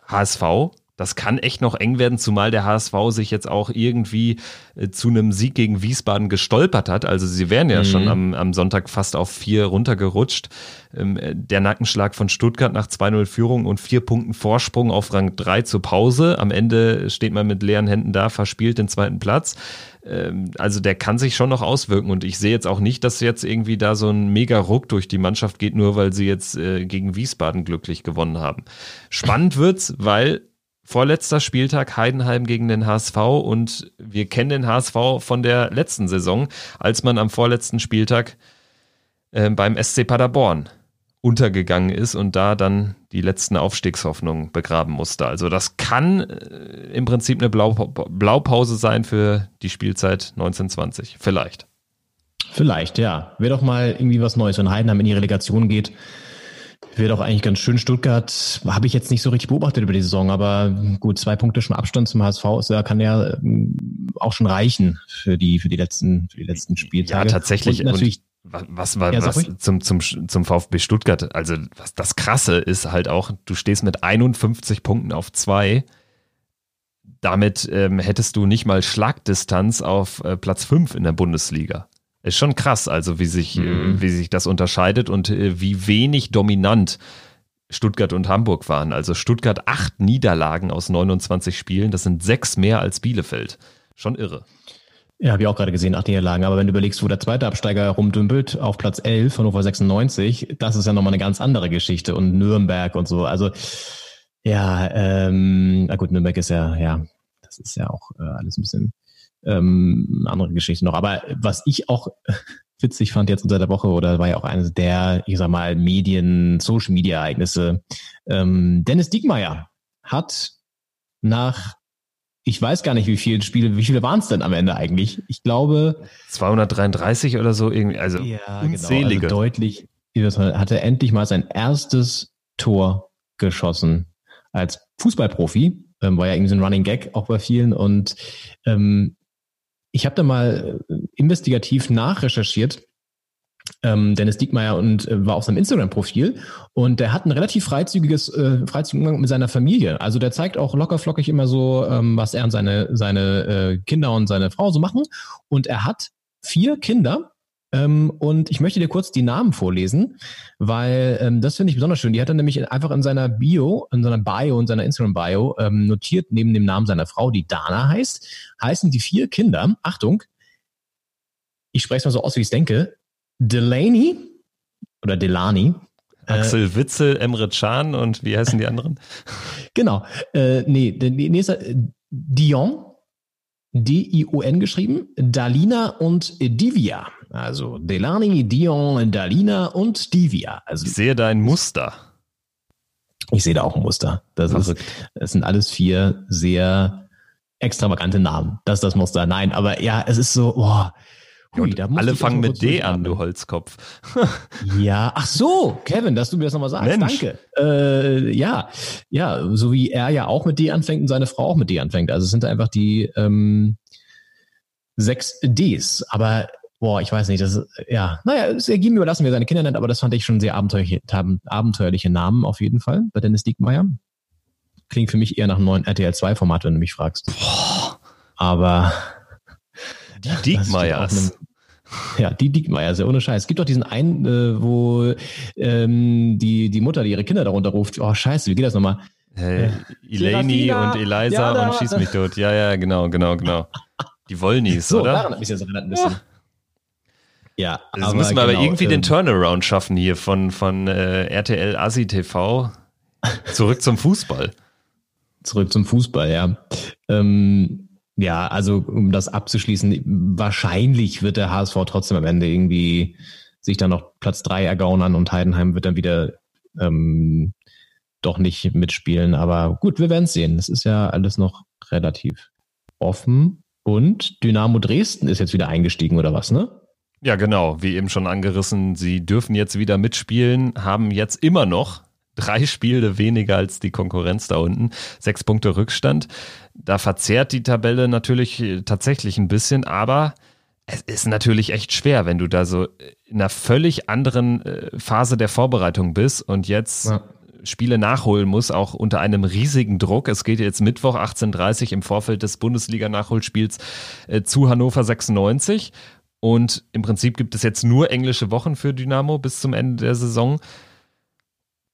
HSV, das kann echt noch eng werden, zumal der HSV sich jetzt auch irgendwie äh, zu einem Sieg gegen Wiesbaden gestolpert hat. Also sie wären ja mhm. schon am, am Sonntag fast auf vier runtergerutscht. Ähm, der Nackenschlag von Stuttgart nach 2-0 Führung und vier Punkten Vorsprung auf Rang 3 zur Pause. Am Ende steht man mit leeren Händen da, verspielt den zweiten Platz. Ähm, also der kann sich schon noch auswirken und ich sehe jetzt auch nicht, dass jetzt irgendwie da so ein mega Ruck durch die Mannschaft geht, nur weil sie jetzt äh, gegen Wiesbaden glücklich gewonnen haben. Spannend wird's, weil vorletzter Spieltag Heidenheim gegen den HSV und wir kennen den HSV von der letzten Saison, als man am vorletzten Spieltag äh, beim SC Paderborn untergegangen ist und da dann die letzten Aufstiegshoffnungen begraben musste. Also das kann äh, im Prinzip eine Blau Blaupause sein für die Spielzeit 1920. Vielleicht. Vielleicht, ja. Wäre doch mal irgendwie was Neues, wenn Heidenheim in die Relegation geht. Wäre doch eigentlich ganz schön. Stuttgart habe ich jetzt nicht so richtig beobachtet über die Saison, aber gut, zwei Punkte schon Abstand zum HSV ist, kann ja ähm, auch schon reichen für die, für die letzten, für die letzten Spieltage. Ja, tatsächlich. Und natürlich und was war ja, was zum, zum, zum VfB Stuttgart? Also, was das Krasse ist halt auch, du stehst mit 51 Punkten auf zwei. Damit ähm, hättest du nicht mal Schlagdistanz auf äh, Platz 5 in der Bundesliga. Ist schon krass, also wie sich, äh, mhm. äh, wie sich das unterscheidet und äh, wie wenig dominant Stuttgart und Hamburg waren. Also Stuttgart acht Niederlagen aus 29 Spielen, das sind sechs mehr als Bielefeld. Schon irre. Ja, habe ich auch gerade gesehen, acht Niederlagen. Aber wenn du überlegst, wo der zweite Absteiger rumdümpelt, auf Platz 11, Hannover 96, das ist ja nochmal eine ganz andere Geschichte. Und Nürnberg und so. Also, ja, ähm, na gut, Nürnberg ist ja, ja, das ist ja auch äh, alles ein bisschen ähm, andere Geschichte noch. Aber was ich auch witzig fand jetzt unter der Woche, oder war ja auch eines der, ich sag mal, Medien, Social-Media-Ereignisse, ähm, Dennis Diekmeyer hat nach ich weiß gar nicht, wie viele Spiele, wie viele waren es denn am Ende eigentlich? Ich glaube 233 oder so irgendwie, also ja, unzählige. Genau, also deutlich. Hat er endlich mal sein erstes Tor geschossen als Fußballprofi. Ähm, war ja irgendwie so ein Running Gag auch bei vielen und ähm, ich habe da mal äh, investigativ nachrecherchiert ähm, Dennis Diekmeyer und äh, war auf seinem Instagram-Profil und der hat ein relativ freizügiges, äh, freizügigen Umgang mit seiner Familie. Also der zeigt auch lockerflockig immer so, ähm, was er und seine, seine äh, Kinder und seine Frau so machen. Und er hat vier Kinder. Ähm, und ich möchte dir kurz die Namen vorlesen, weil ähm, das finde ich besonders schön. Die hat er nämlich einfach in seiner Bio, in seiner Bio, in seiner Instagram-Bio ähm, notiert, neben dem Namen seiner Frau, die Dana heißt, heißen die vier Kinder, Achtung, ich spreche es mal so aus, wie ich es denke, Delaney oder Delani. Äh, Axel äh, Witzel, Emre Can und wie heißen die anderen? genau. Äh, nee, nee, nee Dion, D-I-O-N geschrieben, Dalina und Divia. Also Delani, Dion, Dalina und Divia. Also Ich sehe da ein Muster. ich sehe da auch ein Muster. Das, ist, das sind alles vier sehr extravagante Namen. Das ist das Muster. Nein, aber ja, es ist so, boah. Musste Alle fangen mit D an, du Holzkopf. Ja, ach so, Kevin, dass du mir das nochmal sagst. Mensch. Danke. Äh, ja, ja, so wie er ja auch mit D anfängt und seine Frau auch mit D anfängt. Also es sind einfach die ähm, sechs Ds. Aber boah, ich weiß nicht, das ist, ja, naja, es ergeben überlassen, wie er seine Kinder nennt, aber das fand ich schon sehr abenteuerliche, abenteuerliche Namen auf jeden Fall bei Dennis Diekmeyer. Klingt für mich eher nach einem neuen RTL 2 Format, wenn du mich fragst. Aber Die Diekmeyers. Ja, die Diekmeier, sehr ohne Scheiß. Es gibt doch diesen einen, äh, wo ähm, die, die Mutter, die ihre Kinder darunter ruft, oh scheiße, wie geht das nochmal? Äh, Eleni Serafina. und Eliza Ja, und Schieß mich tot. Ja, ja, genau, genau, genau. Die Wollnies, So, oder? daran hat mich das erinnert ein bisschen. Ja, Das müssen wir aber genau, irgendwie den ähm, Turnaround schaffen hier von, von äh, RTL Asi TV zurück zum Fußball. Zurück zum Fußball, ja. Ähm, ja, also um das abzuschließen, wahrscheinlich wird der HSV trotzdem am Ende irgendwie sich dann noch Platz drei ergaunern und Heidenheim wird dann wieder ähm, doch nicht mitspielen. Aber gut, wir werden es sehen. Es ist ja alles noch relativ offen. Und Dynamo Dresden ist jetzt wieder eingestiegen oder was, ne? Ja, genau, wie eben schon angerissen, sie dürfen jetzt wieder mitspielen, haben jetzt immer noch drei Spiele weniger als die Konkurrenz da unten, sechs Punkte Rückstand. Da verzerrt die Tabelle natürlich äh, tatsächlich ein bisschen, aber es ist natürlich echt schwer, wenn du da so in einer völlig anderen äh, Phase der Vorbereitung bist und jetzt Ja. Spiele nachholen muss, auch unter einem riesigen Druck. Es geht jetzt Mittwoch 18.30 im Vorfeld des Bundesliga-Nachholspiels äh, zu Hannover 96. Und im Prinzip gibt es jetzt nur englische Wochen für Dynamo bis zum Ende der Saison.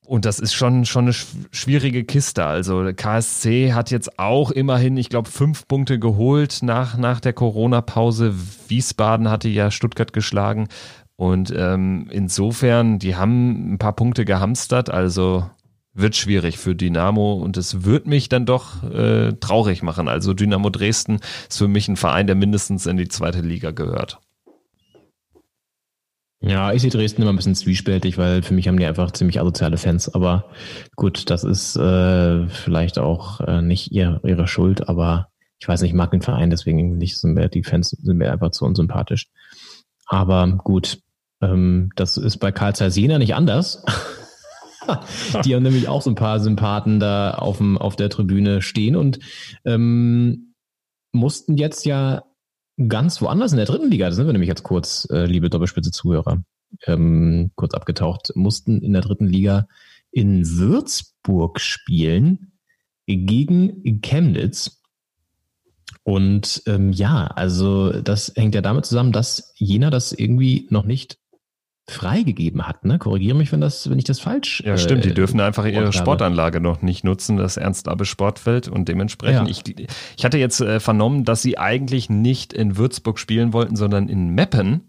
Und das ist schon, schon eine schw- schwierige Kiste. Also KSC hat jetzt auch immerhin, ich glaube, fünf Punkte geholt nach, nach der Corona-Pause. Wiesbaden hatte ja Stuttgart geschlagen. Und ähm, insofern, die haben ein paar Punkte gehamstert. Also wird schwierig für Dynamo und es wird mich dann doch äh, traurig machen. Also Dynamo Dresden ist für mich ein Verein, der mindestens in die zweite Liga gehört. Ja, ich sehe Dresden immer ein bisschen zwiespältig, weil für mich haben die einfach ziemlich asoziale Fans. Aber gut, das ist äh, vielleicht auch äh, nicht ihr, ihre Schuld, aber ich weiß nicht, ich mag den Verein, deswegen nicht sind mir die Fans sind mir einfach zu unsympathisch. Aber gut, ähm, das ist bei Karl Zeiss nicht anders. die haben nämlich auch so ein paar Sympathen da auf, dem, auf der Tribüne stehen und ähm, mussten jetzt ja ganz woanders in der dritten Liga, da sind wir nämlich jetzt kurz, äh, liebe Doppelspitze-Zuhörer, ähm, kurz abgetaucht, mussten in der dritten Liga in Würzburg spielen gegen Chemnitz. Und ähm, ja, also das hängt ja damit zusammen, dass Jena das irgendwie noch nicht freigegeben hat. Ne? Korrigiere mich, wenn das, wenn ich das falsch. Ja, stimmt. Die äh, dürfen einfach ihre. Sportanlage noch nicht nutzen, das Ernst-Abbe Sportfeld. Und dementsprechend, Ja. ich, ich hatte jetzt äh, vernommen, dass sie eigentlich nicht in Würzburg spielen wollten, sondern in Meppen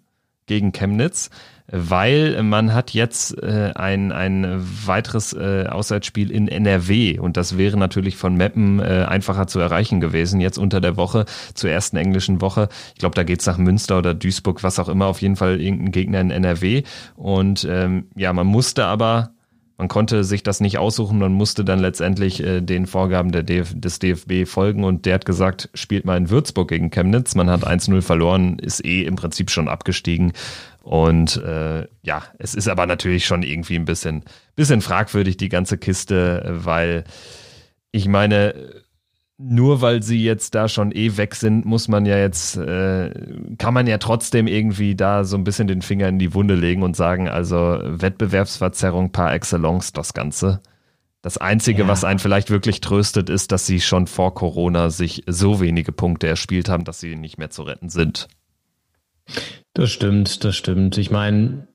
gegen Chemnitz, weil man hat jetzt äh, ein, ein weiteres äh, Auswärtsspiel in NRW und das wäre natürlich von Meppen äh, einfacher zu erreichen gewesen, jetzt unter der Woche, zur ersten englischen Woche. Ich glaube, da geht's nach Münster oder Duisburg, was auch immer, auf jeden Fall irgendein Gegner in NRW. Und ähm, ja, man musste aber man konnte sich das nicht aussuchen, man musste dann letztendlich äh, den Vorgaben DF des DFB folgen und der hat gesagt, spielt mal in Würzburg gegen Chemnitz. Man hat 1-0 verloren, ist eh im Prinzip schon abgestiegen. Und äh, ja, es ist aber natürlich schon irgendwie ein bisschen, bisschen fragwürdig, die ganze Kiste, äh, weil ich meine, nur weil sie jetzt da schon eh weg sind, muss man ja jetzt, äh, kann man ja trotzdem irgendwie da so ein bisschen den Finger in die Wunde legen und sagen, also Wettbewerbsverzerrung par excellence das Ganze. Das Einzige, Ja. was einen vielleicht wirklich tröstet, ist, dass sie schon vor Corona sich so wenige Punkte erspielt haben, dass sie nicht mehr zu retten sind. Das stimmt, das stimmt. Ich meine,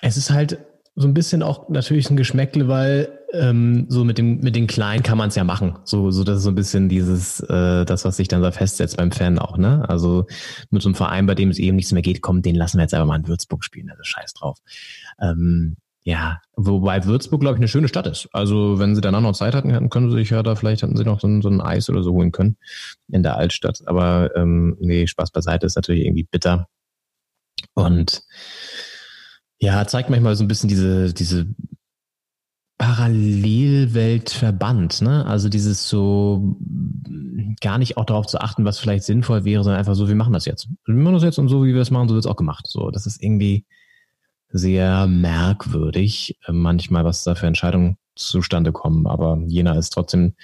es ist halt so ein bisschen auch natürlich ein Geschmäckle, weil ähm, so mit dem mit den Kleinen kann man es ja machen. So so das ist so ein bisschen dieses äh, das, was sich dann da festsetzt beim Fan auch, ne? Also mit so einem Verein, bei dem es eben nichts mehr geht, komm, den lassen wir jetzt einfach mal in Würzburg spielen. Also scheiß drauf. Ähm, ja, wobei Würzburg, glaube ich, eine schöne Stadt ist. Also wenn sie danach noch Zeit hatten, können sie sich ja da vielleicht hatten sie noch so ein, so ein Eis oder so holen können in der Altstadt. Aber ähm, nee, Spaß beiseite ist natürlich irgendwie bitter. Und ja, zeigt manchmal so ein bisschen diese, diese Parallelwelt verbannt, ne? Also dieses so gar nicht auch darauf zu achten, was vielleicht sinnvoll wäre, sondern einfach so, wir machen das jetzt. Wir machen das jetzt und so, wie wir es machen, so wird es auch gemacht. So, das ist irgendwie sehr merkwürdig, äh, manchmal, was da für Entscheidungen zustande kommen. Aber Jena ist trotzdem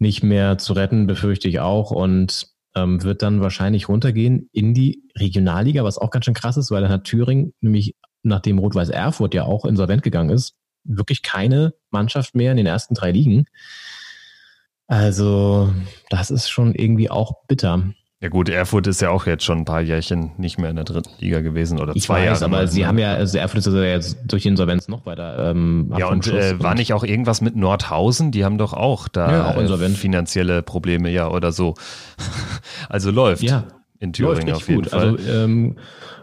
nicht mehr zu retten, befürchte ich auch. Und ähm, wird dann wahrscheinlich runtergehen in die Regionalliga, was auch ganz schön krass ist, weil dann hat Thüringen nämlich, nachdem Rot-Weiß Erfurt ja auch insolvent gegangen ist, wirklich keine Mannschaft mehr in den ersten drei Ligen. Also, das ist schon irgendwie auch bitter. Ja gut, Erfurt ist ja auch jetzt schon ein paar Jährchen nicht mehr in der dritten Liga gewesen oder ich zwei weiß, Jahre. aber mal. sie haben ja, also Erfurt ist also jetzt durch die Insolvenz noch weiter. Ähm, ja und äh, war nicht auch irgendwas mit Nordhausen? Die haben doch auch da Ja, auch äh, finanzielle Probleme, ja oder so. also läuft. Ja, in Thüringen auf jeden gut. Fall. Also ähm,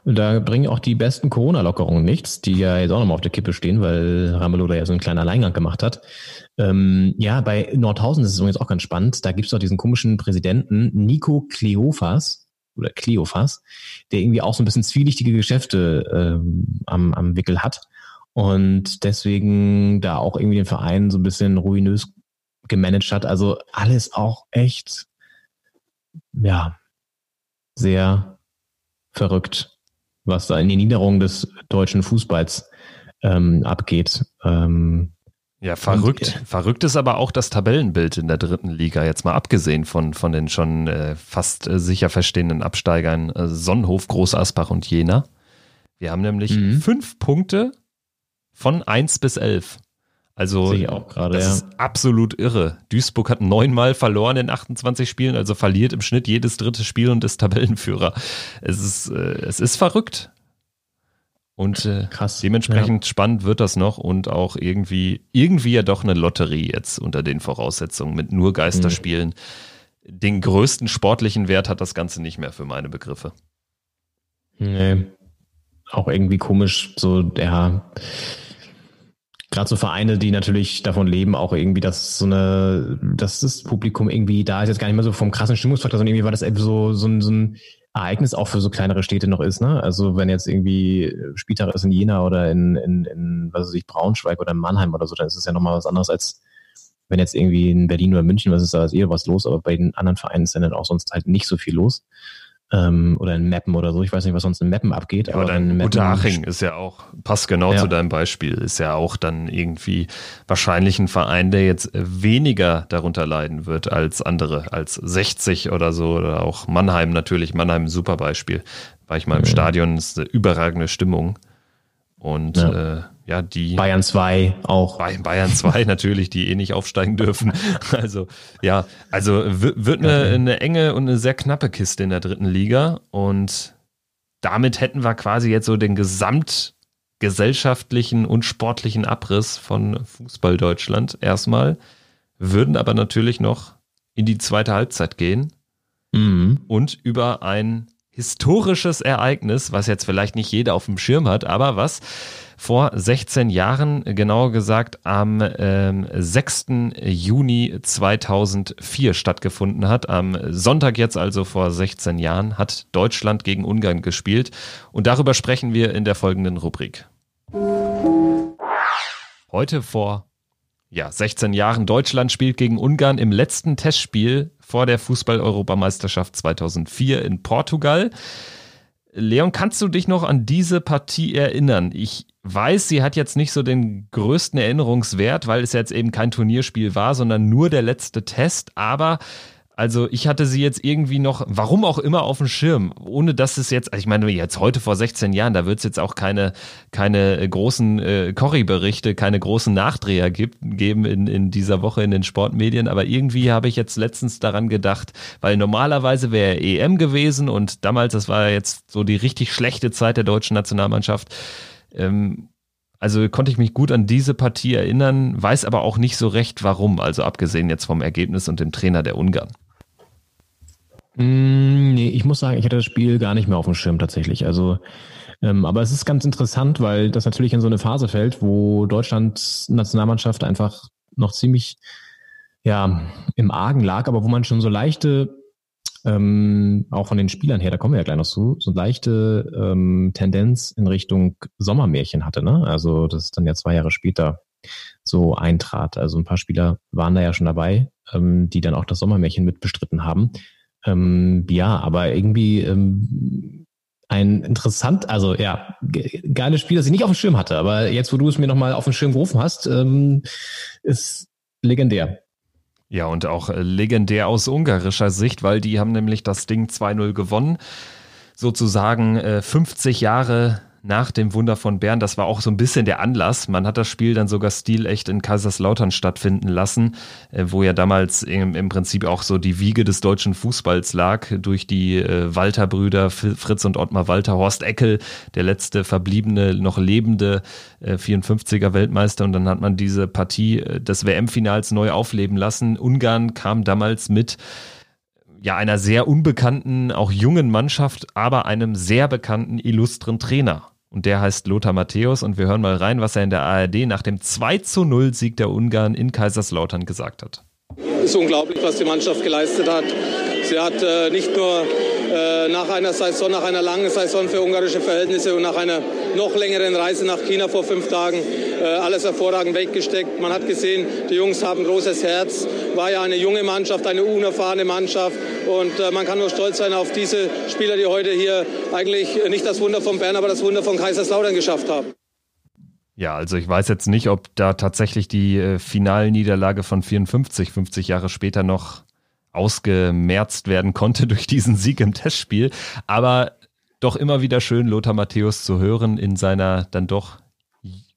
da bringen auch die besten Corona-Lockerungen nichts, die ja jetzt auch nochmal auf der Kippe stehen, weil Ramelow da ja so einen kleinen Alleingang gemacht hat. Ähm, ja, bei Nordhausen ist es übrigens auch ganz spannend. Da gibt's doch diesen komischen Präsidenten Nico Kleofas oder Kleofas, der irgendwie auch so ein bisschen zwielichtige Geschäfte ähm, am, am Wickel hat und deswegen da auch irgendwie den Verein so ein bisschen ruinös gemanagt hat. Also alles auch echt, ja, sehr verrückt, was da in die Niederung des deutschen Fußballs ähm, abgeht. Ähm, Ja, verrückt. Und, äh, verrückt ist aber auch das Tabellenbild in der dritten Liga, jetzt mal abgesehen von, von den schon äh, fast äh, sicher verstehenden Absteigern äh, Sonnenhof, Groß Asbach und Jena. Wir haben nämlich Mhm. fünf Punkte von eins bis elf. Also Sehe ich auch gerade, das ja. ist absolut irre. Duisburg hat neunmal verloren in 28 Spielen, also verliert im Schnitt jedes dritte Spiel und ist Tabellenführer. Es ist, äh, es ist verrückt. Und äh, Krass. dementsprechend spannend wird das noch und auch irgendwie, irgendwie ja doch eine Lotterie jetzt unter den Voraussetzungen mit nur Geisterspielen. Den größten sportlichen Wert hat das Ganze nicht mehr für meine Begriffe. Nee. Auch irgendwie komisch, so, ja. Gerade so Vereine, die natürlich davon leben, auch irgendwie, dass so eine, dass das Publikum irgendwie da ist, jetzt gar nicht mehr so vom krassen Stimmungsfaktor, sondern irgendwie war das eben so, so, ein, so ein Ereignis auch für so kleinere Städte noch ist, ne? Also wenn jetzt irgendwie Spieltag ist in Jena oder in, in, in was weiß ich, Braunschweig oder in Mannheim oder so, dann ist es ja nochmal was anderes als wenn jetzt irgendwie in Berlin oder München, was ist da ist eher was los, aber bei den anderen Vereinen ist dann auch sonst halt nicht so viel los. Ähm, oder in Meppen oder so, ich weiß nicht, was sonst in Meppen abgeht. Ja, aber in dann Meppen- Unterhaching ist ja auch, passt genau Ja. zu deinem Beispiel, ist ja auch dann irgendwie wahrscheinlich ein Verein, der jetzt weniger darunter leiden wird als andere, als 60 oder so oder auch Mannheim natürlich. Mannheim ein super Beispiel. War ich mal im Stadion, ist eine überragende Stimmung. Und ja, äh, ja die Bayern 2 auch. Bay- Bayern 2 natürlich, die eh nicht aufsteigen dürfen. Also ja, also wi- wird eine, eine enge und eine sehr knappe Kiste in der dritten Liga und damit hätten wir quasi jetzt so den gesamtgesellschaftlichen und sportlichen Abriss von Fußball Deutschland erstmal, würden aber natürlich noch in die zweite Halbzeit gehen Mhm. und über ein historisches Ereignis, was jetzt vielleicht nicht jeder auf dem Schirm hat, aber was vor 16 Jahren, genauer gesagt am ähm, 6. Juni 2004 stattgefunden hat. Am Sonntag jetzt also vor 16 Jahren hat Deutschland gegen Ungarn gespielt und darüber sprechen wir in der folgenden Rubrik. Heute vor ja, 16 Jahren Deutschland spielt gegen Ungarn im letzten Testspiel vor der Fußball-Europameisterschaft 2004 in Portugal. Leon, kannst du dich noch an diese Partie erinnern? Ich weiß, sie hat jetzt nicht so den größten Erinnerungswert, weil es jetzt eben kein Turnierspiel war, sondern nur der letzte Test. Aber also ich hatte sie jetzt irgendwie noch, warum auch immer, auf dem Schirm, ohne dass es jetzt, also ich meine, jetzt heute vor 16 Jahren, da wird es jetzt auch keine, keine großen äh, Corrie-Berichte, keine großen Nachdreher gibt, geben in, in dieser Woche in den Sportmedien, aber irgendwie habe ich jetzt letztens daran gedacht, weil normalerweise wäre EM gewesen und damals, das war jetzt so die richtig schlechte Zeit der deutschen Nationalmannschaft, ähm, also konnte ich mich gut an diese Partie erinnern, weiß aber auch nicht so recht warum, also abgesehen jetzt vom Ergebnis und dem Trainer der Ungarn. Mm, Nee, ich muss sagen, ich hatte das Spiel gar nicht mehr auf dem Schirm tatsächlich. Also Ähm, aber es ist ganz interessant, weil das natürlich in so eine Phase fällt, wo Deutschlands Nationalmannschaft einfach noch ziemlich ja, im Argen lag, aber wo man schon so leichte, ähm, auch von den Spielern her, da kommen wir ja gleich noch zu, so leichte ähm, Tendenz in Richtung Sommermärchen hatte. Ne? Also das ist dann ja zwei Jahre später so eintrat. Also ein paar Spieler waren da ja schon dabei, ähm, die dann auch das Sommermärchen mitbestritten haben. Ähm, ja, aber irgendwie ähm, ein interessant, also ja, geiles Spiel, das ich nicht auf dem Schirm hatte, aber jetzt, wo du es mir nochmal auf den Schirm gerufen hast, ähm, ist legendär. Ja, und auch äh, legendär aus ungarischer Sicht, weil die haben nämlich das Ding 2-0 gewonnen. Sozusagen äh, 50 Jahre nach dem Wunder von Bern. Das war auch so ein bisschen der Anlass. Man hat das Spiel dann sogar stilecht in Kaiserslautern stattfinden lassen, äh, wo ja damals im, Prinzip auch so die Wiege des deutschen Fußballs lag durch die äh, Walter-Brüder Fritz und Ottmar Walter, Horst Eckel, der letzte verbliebene, noch lebende äh, 54er Weltmeister. Und dann hat man diese Partie äh, des WM-Finals neu aufleben lassen. Ungarn kam damals mit ja, einer sehr unbekannten, auch jungen Mannschaft, aber einem sehr bekannten, illustren Trainer und der heißt Lothar Matthäus und wir hören mal rein, was er in der ARD nach dem 2 zu 0 Sieg der Ungarn in Kaiserslautern gesagt hat. Es ist unglaublich, was die Mannschaft geleistet hat. Sie hat äh, nicht nur äh, nach einer Saison, nach einer langen Saison für ungarische Verhältnisse und nach einer noch längeren Reise nach China vor fünf Tagen äh, alles hervorragend weggesteckt. Man hat gesehen, die Jungs haben großes Herz. War ja eine junge Mannschaft, eine unerfahrene Mannschaft und äh, man kann nur stolz sein auf diese Spieler, die heute hier eigentlich nicht das Wunder von Bern, aber das Wunder von Kaiserslautern geschafft haben. Ja, also ich weiß jetzt nicht, ob da tatsächlich die äh, Finalniederlage von 54, 50 Jahre später noch ausgemerzt werden konnte durch diesen Sieg im Testspiel. Aber doch immer wieder schön, Lothar Matthäus zu hören in seiner dann doch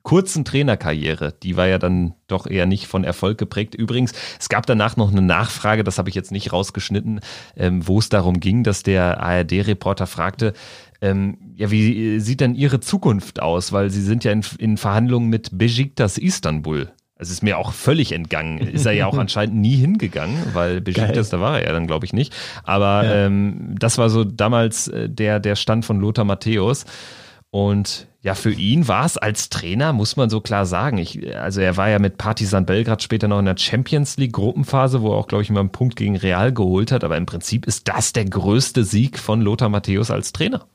kurzen Trainerkarriere. Die war ja dann doch eher nicht von Erfolg geprägt. Übrigens, es gab danach noch eine Nachfrage, das habe ich jetzt nicht rausgeschnitten, ähm, wo es darum ging, dass der ARD-Reporter fragte, ähm, ja, wie sieht denn Ihre Zukunft aus? Weil Sie sind ja in, in Verhandlungen mit Besiktas Istanbul. Es ist mir auch völlig entgangen. Ist er ja auch anscheinend nie hingegangen, weil Besiktas, da war er ja dann, glaube ich, nicht. Aber ja. ähm, das war so damals äh, der, der Stand von Lothar Matthäus. Und ja, für ihn war es als Trainer, muss man so klar sagen. Ich, also er war ja mit Partizan Belgrad später noch in der Champions League Gruppenphase, wo er auch, glaube ich, mal einen Punkt gegen Real geholt hat. Aber im Prinzip ist das der größte Sieg von Lothar Matthäus als Trainer.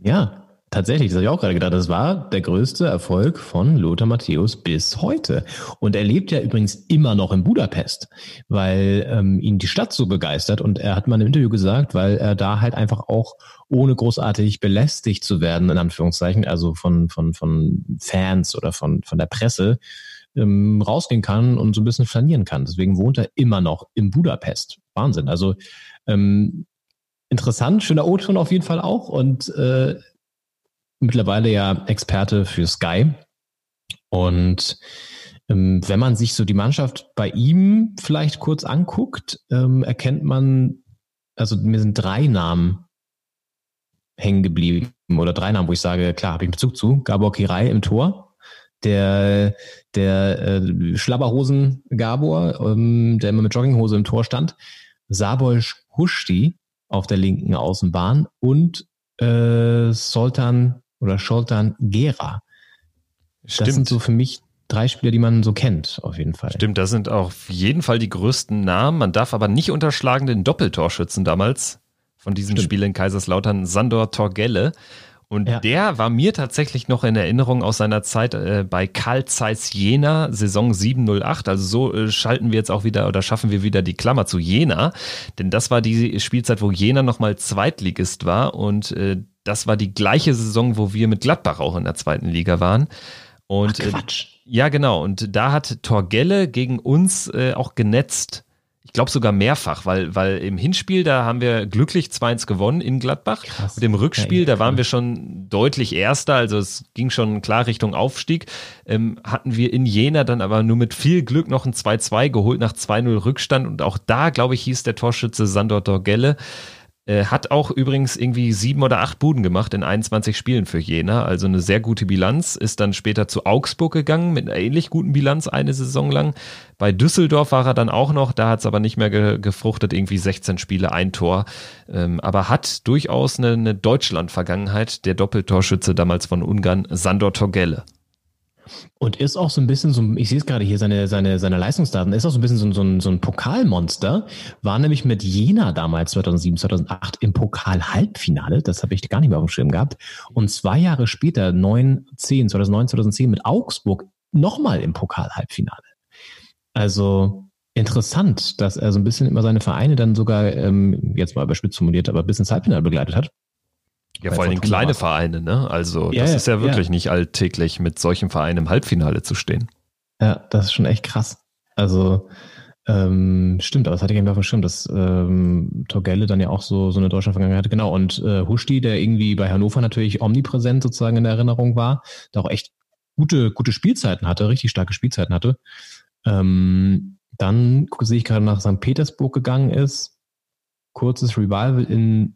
Ja, Tatsächlich, das habe ich auch gerade gedacht. Das war der größte Erfolg von Lothar Matthäus bis heute. Und er lebt ja übrigens immer noch in Budapest, weil ähm, ihn die Stadt so begeistert. Und er hat mal im Interview gesagt, weil er da halt einfach auch ohne großartig belästigt zu werden, in Anführungszeichen, also von, von, von Fans oder von, von der Presse, ähm, rausgehen kann und so ein bisschen flanieren kann. Deswegen wohnt er immer noch in Budapest. Wahnsinn. Also ähm, interessant, schöner O-Ton auf jeden Fall auch. Und äh, mittlerweile ja Experte für Sky. Und ähm, wenn man sich so die Mannschaft bei ihm vielleicht kurz anguckt, ähm, erkennt man, also mir sind drei Namen hängen geblieben oder drei Namen, wo ich sage, klar, habe ich Bezug zu. Gabor Kirai im Tor, der, der äh, Schlabberhosen Gabor, ähm, der immer mit Jogginghose im Tor stand, Sabolsch Huschti auf der linken Außenbahn und äh, Soltan oder Scholtan Gera. Stimmt. Das sind so für mich drei Spieler, die man so kennt, auf jeden Fall. Stimmt, das sind auf jeden Fall die größten Namen. Man darf aber nicht unterschlagen den Doppeltorschützen damals von diesem Spiel in Kaiserslautern, Sandor Torgelle. Und ja. der war mir tatsächlich noch in Erinnerung aus seiner Zeit äh, bei Karl Zeiss Jena, Saison 708. Also so äh, schalten wir jetzt auch wieder oder schaffen wir wieder die Klammer zu Jena. Denn das war die Spielzeit, wo Jena nochmal Zweitligist war und äh, das war die gleiche Saison, wo wir mit Gladbach auch in der zweiten Liga waren. Und Ach, Quatsch. Äh, ja, genau. Und da hat Torgelle gegen uns äh, auch genetzt. Ich glaube sogar mehrfach, weil, weil im Hinspiel, da haben wir glücklich 2-1 gewonnen in Gladbach. Krass. Und im Rückspiel, ja, da waren wir schon deutlich Erster, also es ging schon klar Richtung Aufstieg. Ähm, hatten wir in Jena dann aber nur mit viel Glück noch ein 2-2 geholt nach 2-0 Rückstand. Und auch da, glaube ich, hieß der Torschütze Sandor Torgelle. Äh, hat auch übrigens irgendwie sieben oder acht Buden gemacht in 21 Spielen für Jena, also eine sehr gute Bilanz. Ist dann später zu Augsburg gegangen mit einer ähnlich guten Bilanz eine Saison lang. Bei Düsseldorf war er dann auch noch, da hat es aber nicht mehr ge gefruchtet, irgendwie 16 Spiele, ein Tor. Ähm, aber hat durchaus eine, eine Deutschland-Vergangenheit, der Doppeltorschütze damals von Ungarn, Sandor Torgelle. Und ist auch so ein bisschen so, ich sehe es gerade hier, seine, seine, seine Leistungsdaten, ist auch so ein bisschen so, so, ein, so ein Pokalmonster, war nämlich mit Jena damals 2007, 2008 im Pokal-Halbfinale, das habe ich gar nicht mehr auf dem Schirm gehabt, und zwei Jahre später, 9, 10, 2009, 2010 mit Augsburg nochmal im Pokal-Halbfinale. Also interessant, dass er so ein bisschen immer seine Vereine dann sogar, ähm, jetzt mal überspitzt formuliert, aber bis ins Halbfinale begleitet hat. Ja, vor allem kleine Vereine, ne? Also ja, das ist ja wirklich ja. nicht alltäglich, mit solchen Vereinen im Halbfinale zu stehen. Ja, das ist schon echt krass. Also ähm, stimmt, aber das hatte ich eben dem Schirm, dass ähm, Torgelle dann ja auch so, so eine Deutschland-Vergangenheit hatte. Genau, und äh, Huschti, der irgendwie bei Hannover natürlich omnipräsent sozusagen in der Erinnerung war, da auch echt gute, gute Spielzeiten hatte, richtig starke Spielzeiten hatte. Ähm, dann sehe ich gerade nach St. Petersburg gegangen ist. Kurzes Revival in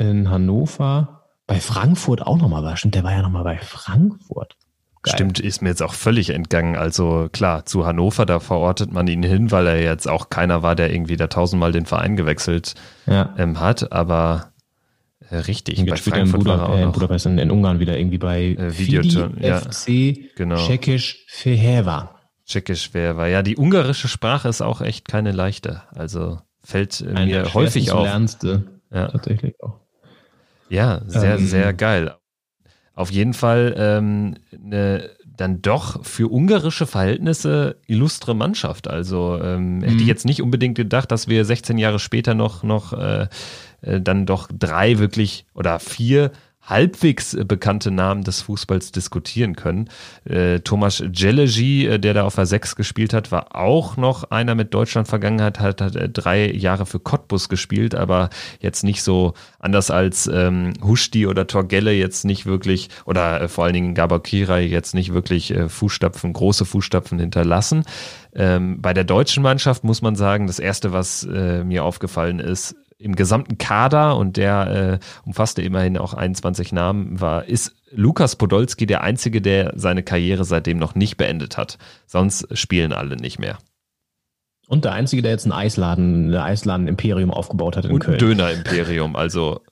in Hannover, bei Frankfurt auch nochmal war. Stimmt, der war ja nochmal bei Frankfurt. Geil. Stimmt, ist mir jetzt auch völlig entgangen. Also klar, zu Hannover, da verortet man ihn hin, weil er jetzt auch keiner war, der irgendwie da tausendmal den Verein gewechselt ja. ähm, hat. Aber äh, richtig, bei Frankfurt in, Buda, war er auch äh, in Budapest in, in, Ungarn wieder irgendwie bei äh, Videoton, ja, FC genau. Czechisch Feheva. Tschechisch Feheva. Ja, die ungarische Sprache ist auch echt keine leichte. Also fällt äh, mir häufig auf. Lernste, ja. Tatsächlich auch. Ja, sehr, ähm, sehr geil. Auf jeden Fall ähm, eine dann doch für ungarische Verhältnisse illustre Mannschaft. Also ähm, hätte ich mhm. jetzt nicht unbedingt gedacht, dass wir 16 Jahre später noch, noch äh, äh, dann doch drei wirklich oder vier halbwegs äh, bekannte Namen des Fußballs diskutieren können. Äh, Thomas Jelegi, äh, der da auf der 6 gespielt hat, war auch noch einer mit Deutschland-Vergangenheit, hat, hat äh, drei Jahre für Cottbus gespielt, aber jetzt nicht so anders als ähm, Huschti oder Torgelle jetzt nicht wirklich, oder äh, vor allen Dingen Gabakira jetzt nicht wirklich äh, Fußstapfen, große Fußstapfen hinterlassen. Ähm, bei der deutschen Mannschaft muss man sagen, das erste, was äh, mir aufgefallen ist, im gesamten Kader und der äh, umfasste immerhin auch 21 Namen, war, ist Lukas Podolski der Einzige, der seine Karriere seitdem noch nicht beendet hat. Sonst spielen alle nicht mehr. Und der Einzige, der jetzt ein Eisladen, ein Eisladen-Imperium aufgebaut hat in und Köln. Ein Döner-Imperium, also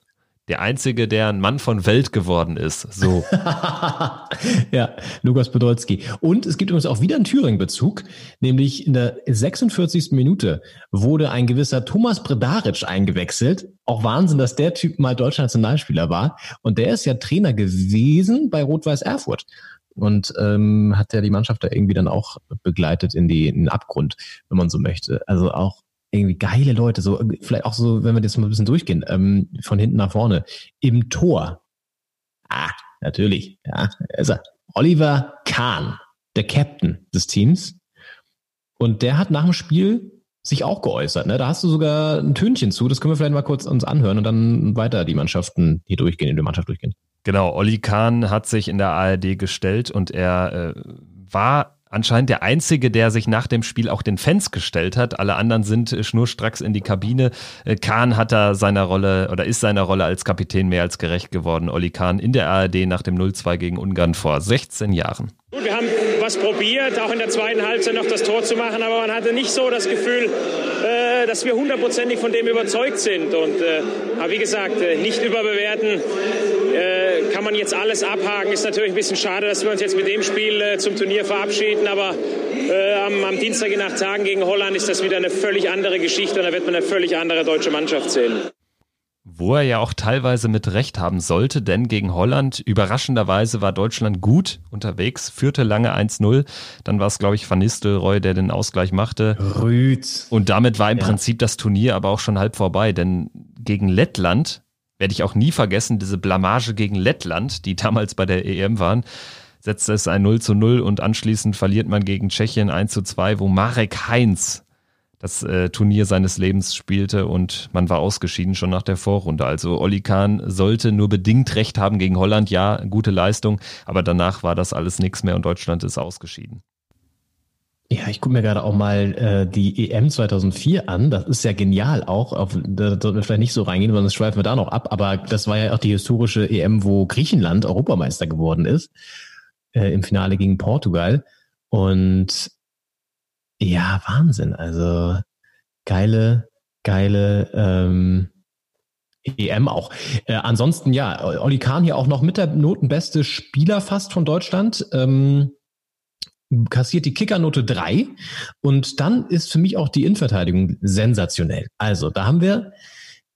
der Einzige, der ein Mann von Welt geworden ist. So. ja, Lukas Podolski. Und es gibt übrigens auch wieder einen Thüringen-Bezug, nämlich in der 46. Minute wurde ein gewisser Thomas Bredaric eingewechselt. Auch Wahnsinn, dass der Typ mal deutscher Nationalspieler war. Und der ist ja Trainer gewesen bei Rot-Weiß Erfurt und ähm, hat ja die Mannschaft da irgendwie dann auch begleitet in, die, in den Abgrund, wenn man so möchte. Also auch irgendwie geile Leute, so vielleicht auch so, wenn wir das mal ein bisschen durchgehen, ähm, von hinten nach vorne. Im Tor. Ah, natürlich, ja, also Oliver Kahn, der Captain des Teams. Und der hat nach dem Spiel sich auch geäußert. Ne? Da hast du sogar ein Tönchen zu. Das können wir vielleicht mal kurz uns anhören und dann weiter die Mannschaften hier durchgehen, in der Mannschaft durchgehen. Genau, Olli Kahn hat sich in der ARD gestellt und er äh, war anscheinend der Einzige, der sich nach dem Spiel auch den Fans gestellt hat. Alle anderen sind äh, schnurstracks in die Kabine. Äh, Kahn hat da seiner Rolle oder ist seiner Rolle als Kapitän mehr als gerecht geworden. Olli Kahn in der ARD nach dem 0-2 gegen Ungarn vor 16 Jahren. Wir haben was probiert, auch in der zweiten Halbzeit noch das Tor zu machen, aber man hatte nicht so das Gefühl, äh, dass wir hundertprozentig von dem überzeugt sind. Und äh, aber wie gesagt, äh, nicht überbewerten. Kann man jetzt alles abhaken. Ist natürlich ein bisschen schade, dass wir uns jetzt mit dem Spiel zum Turnier verabschieden, aber am, am Dienstag in acht Tagen gegen Holland ist das wieder eine völlig andere Geschichte und da wird man eine völlig andere deutsche Mannschaft sehen. Wo er ja auch teilweise mit Recht haben sollte, denn gegen Holland überraschenderweise war Deutschland gut unterwegs, führte lange 1-0. Dann war es, glaube ich, Van Nistelrooy, der den Ausgleich machte. Rüd. Und damit war im ja. Prinzip das Turnier aber auch schon halb vorbei, denn gegen Lettland werde ich auch nie vergessen, diese Blamage gegen Lettland, die damals bei der EM waren, setzte es ein 0 zu 0 und anschließend verliert man gegen Tschechien 1 zu 2, wo Marek Heinz das äh, Turnier seines Lebens spielte und man war ausgeschieden schon nach der Vorrunde. Also Olli Kahn sollte nur bedingt recht haben gegen Holland, ja, gute Leistung, aber danach war das alles nichts mehr und Deutschland ist ausgeschieden. Ja, ich gucke mir gerade auch mal äh, die EM 2004 an. Das ist ja genial auch. Auf, da sollten wir vielleicht nicht so reingehen, sondern schweifen wir da noch ab. Aber das war ja auch die historische EM, wo Griechenland Europameister geworden ist. Äh, Im Finale gegen Portugal. Und ja, Wahnsinn. Also geile, geile ähm, EM auch. Äh, ansonsten, ja, Olli Kahn hier auch noch mit der notenbeste Spieler fast von Deutschland. Ähm, kassiert die Kickernote drei und dann ist für mich auch die Innenverteidigung sensationell. Also, da haben wir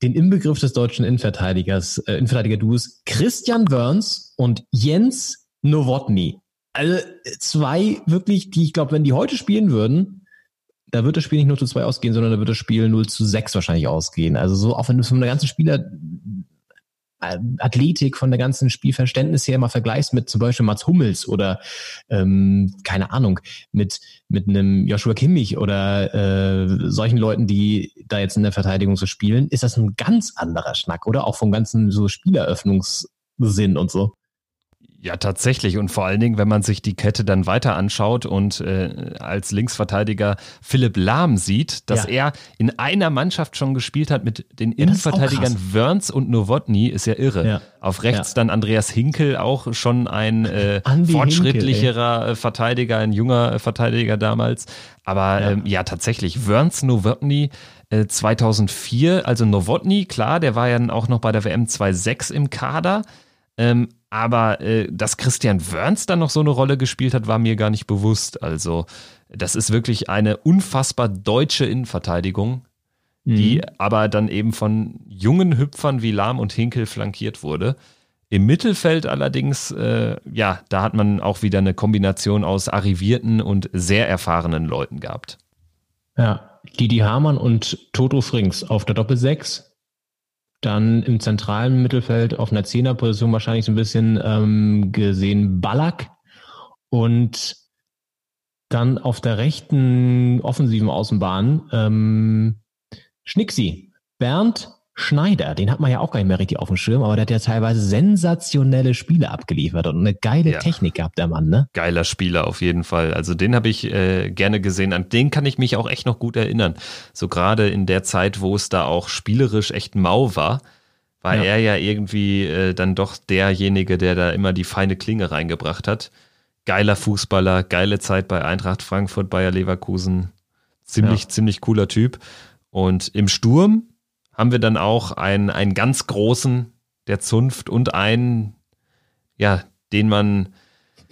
den Inbegriff des deutschen Innenverteidigers, äh, Innenverteidiger-Duos Christian Wörns und Jens Nowotny. Also zwei wirklich, die ich glaube, wenn die heute spielen würden, da wird das Spiel nicht 0 zu 2 ausgehen, sondern da wird das Spiel 0 zu 6 wahrscheinlich ausgehen. Also so, auch wenn du von der ganzen Spieler äh, Athletik, von der ganzen Spielverständnis her mal vergleichst mit zum Beispiel Mats Hummels oder ähm, keine Ahnung, mit, mit einem Joshua Kimmich oder äh, solchen Leuten, die da jetzt in der Verteidigung so spielen, ist das ein ganz anderer Schnack, oder? Auch vom ganzen so Spieleröffnungssinn und so. Ja, tatsächlich. Und vor allen Dingen, wenn man sich die Kette dann weiter anschaut und äh, als Linksverteidiger Philipp Lahm sieht, dass ja. er in einer Mannschaft schon gespielt hat mit den ja, Innenverteidigern Wörns und Nowotny, ist ja irre. Ja. Auf rechts dann Andreas Hinkel, auch schon ein äh, fortschrittlicherer Hinkel, Verteidiger, ein junger Verteidiger damals. Aber ja, ähm, ja tatsächlich, Wörns, Nowotny, 2004, äh, also Nowotny, klar, der war ja dann auch noch bei der WM 2.6 im Kader. Ähm, aber äh, dass Christian Wörns dann noch so eine Rolle gespielt hat, war mir gar nicht bewusst. Also, das ist wirklich eine unfassbar deutsche Innenverteidigung, mhm. die aber dann eben von jungen Hüpfern wie Lahm und Hinkel flankiert wurde. Im Mittelfeld allerdings, äh, ja, da hat man auch wieder eine Kombination aus arrivierten und sehr erfahrenen Leuten gehabt. Ja, Didi Hamann und Toto Frings auf der Doppel-6 dann im zentralen Mittelfeld auf einer Zehnerposition wahrscheinlich so ein bisschen ähm, gesehen Ballack. Und dann auf der rechten offensiven Außenbahn ähm, Schnicksi. Bernd Schneider, den hat man ja auch gar nicht mehr richtig auf dem Schirm, aber der hat ja teilweise sensationelle Spiele abgeliefert und eine geile ja. Technik gehabt, der Mann, ne? Geiler Spieler auf jeden Fall. Also den habe ich äh, gerne gesehen. An den kann ich mich auch echt noch gut erinnern. So gerade in der Zeit, wo es da auch spielerisch echt mau war, war ja. er ja irgendwie äh, dann doch derjenige, der da immer die feine Klinge reingebracht hat. Geiler Fußballer, geile Zeit bei Eintracht Frankfurt, Bayer Leverkusen. Ziemlich, ja. ziemlich cooler Typ. Und im Sturm haben wir dann auch einen, einen ganz großen der Zunft und einen, ja, den man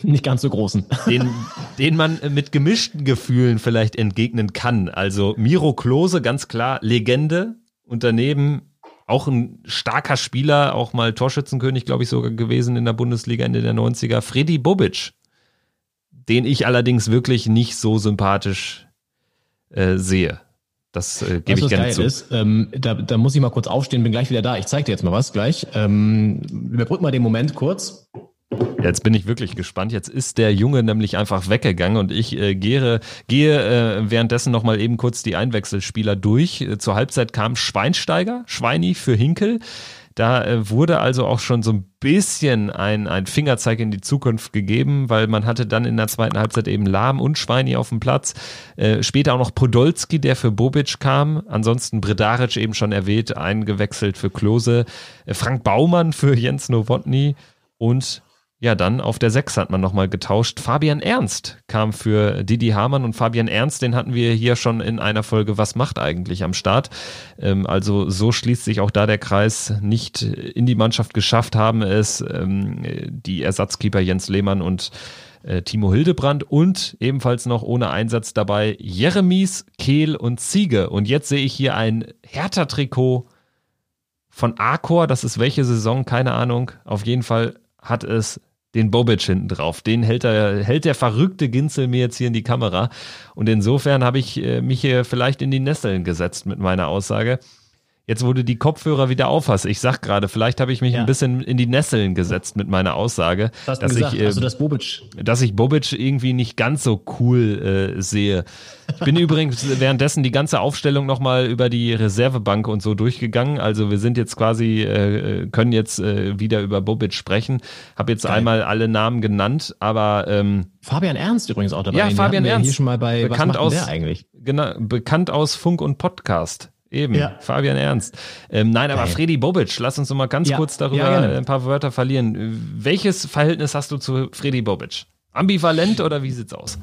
nicht ganz so großen. Den, den man mit gemischten Gefühlen vielleicht entgegnen kann. Also Miro Klose, ganz klar, Legende. Und daneben auch ein starker Spieler, auch mal Torschützenkönig, glaube ich, sogar gewesen in der Bundesliga Ende der 90er. Freddy Bobic, den ich allerdings wirklich nicht so sympathisch äh, sehe. Das äh, gebe ich gerne geil zu. Ist, ähm, da, da muss ich mal kurz aufstehen, bin gleich wieder da. Ich zeige dir jetzt mal was gleich. Ähm, überbrück mal den Moment kurz. Jetzt bin ich wirklich gespannt. Jetzt ist der Junge nämlich einfach weggegangen und ich äh, gehe, gehe äh, währenddessen nochmal eben kurz die Einwechselspieler durch. Äh, zur Halbzeit kam Schweinsteiger, Schweini für Hinkel. Da äh, wurde also auch schon so ein bisschen ein, ein Fingerzeig in die Zukunft gegeben, weil man hatte dann in der zweiten Halbzeit eben Lahm und Schweini auf dem Platz. Äh, später auch noch Podolski, der für Bobic kam. Ansonsten Bredaric eben schon erwähnt, eingewechselt für Klose. Äh, Frank Baumann für Jens Nowotny und ja, dann auf der 6 hat man nochmal getauscht. Fabian Ernst kam für Didi Hamann und Fabian Ernst, den hatten wir hier schon in einer Folge Was macht eigentlich am Start. Ähm, also so schließt sich auch da der Kreis. Nicht in die Mannschaft geschafft haben es ähm, die Ersatzkeeper Jens Lehmann und äh, Timo Hildebrand und ebenfalls noch ohne Einsatz dabei Jeremies, Kehl und Ziege. Und jetzt sehe ich hier ein Hertha-Trikot von Arcor. Das ist welche Saison? Keine Ahnung. Auf jeden Fall hat es den Bobic hinten drauf. Den hält, er, hält der verrückte Ginzel mir jetzt hier in die Kamera. Und insofern habe ich äh, mich hier vielleicht in die Nesseln gesetzt mit meiner Aussage. Jetzt, wo du die Kopfhörer wieder aufhast, ich sag gerade, vielleicht habe ich mich Ja. ein bisschen in die Nesseln gesetzt mit meiner Aussage, du dass gesagt? ich, äh, also das Bobic. dass ich Bobic irgendwie nicht ganz so cool äh, sehe. Ich bin übrigens währenddessen die ganze Aufstellung nochmal über die Reservebank und so durchgegangen. Also wir sind jetzt quasi, äh, können jetzt äh, wieder über Bobic sprechen. Habe jetzt Geil. einmal alle Namen genannt, aber ähm, Fabian Ernst übrigens auch dabei. Ja, Den Fabian Ernst. Hier schon mal bei Bekannt aus- eigentlich? genau, bekannt aus Funk und Podcast. Eben, Ja. Fabian Ernst. Ähm, nein, aber Geil. Freddy Bobic, lass uns noch mal ganz Ja. kurz darüber Ja, ein paar Wörter verlieren. Welches Verhältnis hast du zu Freddy Bobic? Ambivalent oder wie sieht's aus?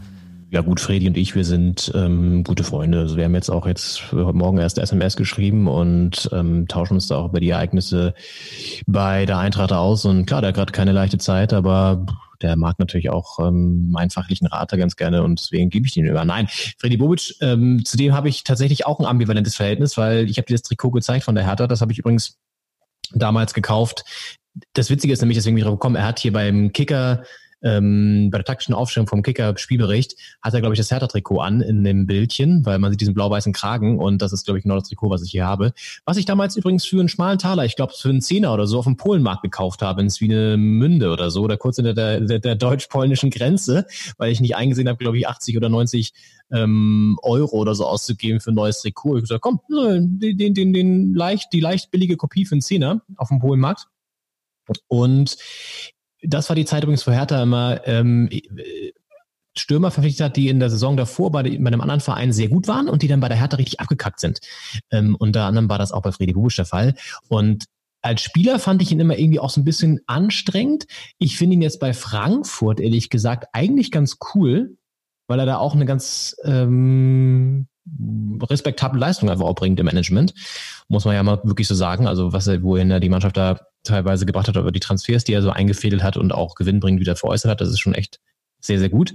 Ja gut, Fredi und ich, wir sind ähm, gute Freunde. Also wir haben jetzt auch jetzt heute Morgen erst SMS geschrieben und ähm, tauschen uns da auch über die Ereignisse bei der Eintracht aus. Und klar, der hat gerade keine leichte Zeit, aber der mag natürlich auch ähm, meinen fachlichen Rat da ganz gerne und deswegen gebe ich den über. Nein, Freddy Bobic, ähm, zu dem habe ich tatsächlich auch ein ambivalentes Verhältnis, weil ich habe dir das Trikot gezeigt von der Hertha, das habe ich übrigens damals gekauft. Das Witzige ist nämlich, deswegen bin ich drauf gekommen, er hat hier beim Kicker ähm, bei der taktischen Aufstellung vom Kicker Spielbericht hat er, glaube ich, das Hertha-Trikot an in dem Bildchen, weil man sieht diesen blau-weißen Kragen und das ist, glaube ich, genau das Trikot, was ich hier habe. Was ich damals übrigens für einen schmalen Taler, ich glaube für einen Zehner oder so auf dem Polenmarkt gekauft habe, in Münde oder so, oder kurz hinter der, der, der deutsch-polnischen Grenze, weil ich nicht eingesehen habe, glaube ich, 80 oder 90 ähm, Euro oder so auszugeben für ein neues Trikot. Ich habe gesagt, komm, den, den, den leicht, die leicht billige Kopie für einen Zehner auf dem Polenmarkt. Und das war die Zeit übrigens, wo Hertha immer ähm, äh, Stürmer verpflichtet hat, die in der Saison davor bei, bei einem anderen Verein sehr gut waren und die dann bei der Hertha richtig abgekackt sind. Ähm, unter anderem war das auch bei Freddy Bubisch der Fall. Und als Spieler fand ich ihn immer irgendwie auch so ein bisschen anstrengend. Ich finde ihn jetzt bei Frankfurt, ehrlich gesagt, eigentlich ganz cool, weil er da auch eine ganz ähm, respektable Leistung einfach auch bringt im Management. Muss man ja mal wirklich so sagen. Also was er, wohin er die Mannschaft da teilweise gebracht hat, über die Transfers, die er so eingefädelt hat und auch gewinnbringend wieder veräußert hat, das ist schon echt sehr, sehr gut.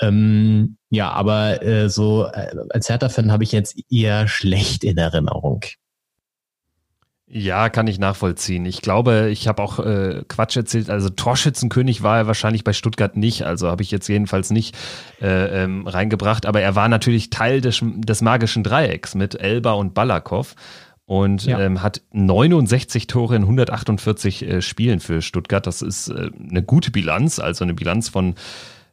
Ähm, ja, aber äh, so äh, als Hertha-Fan habe ich jetzt eher schlecht in Erinnerung. Ja, kann ich nachvollziehen. Ich glaube, ich habe auch äh, Quatsch erzählt. Also Torschützenkönig war er wahrscheinlich bei Stuttgart nicht. Also habe ich jetzt jedenfalls nicht äh, ähm, reingebracht. Aber er war natürlich Teil des, des magischen Dreiecks mit Elba und Balakow und Ja. ähm, hat 69 Tore in 148 äh, Spielen für Stuttgart. Das ist äh, eine gute Bilanz, also eine Bilanz von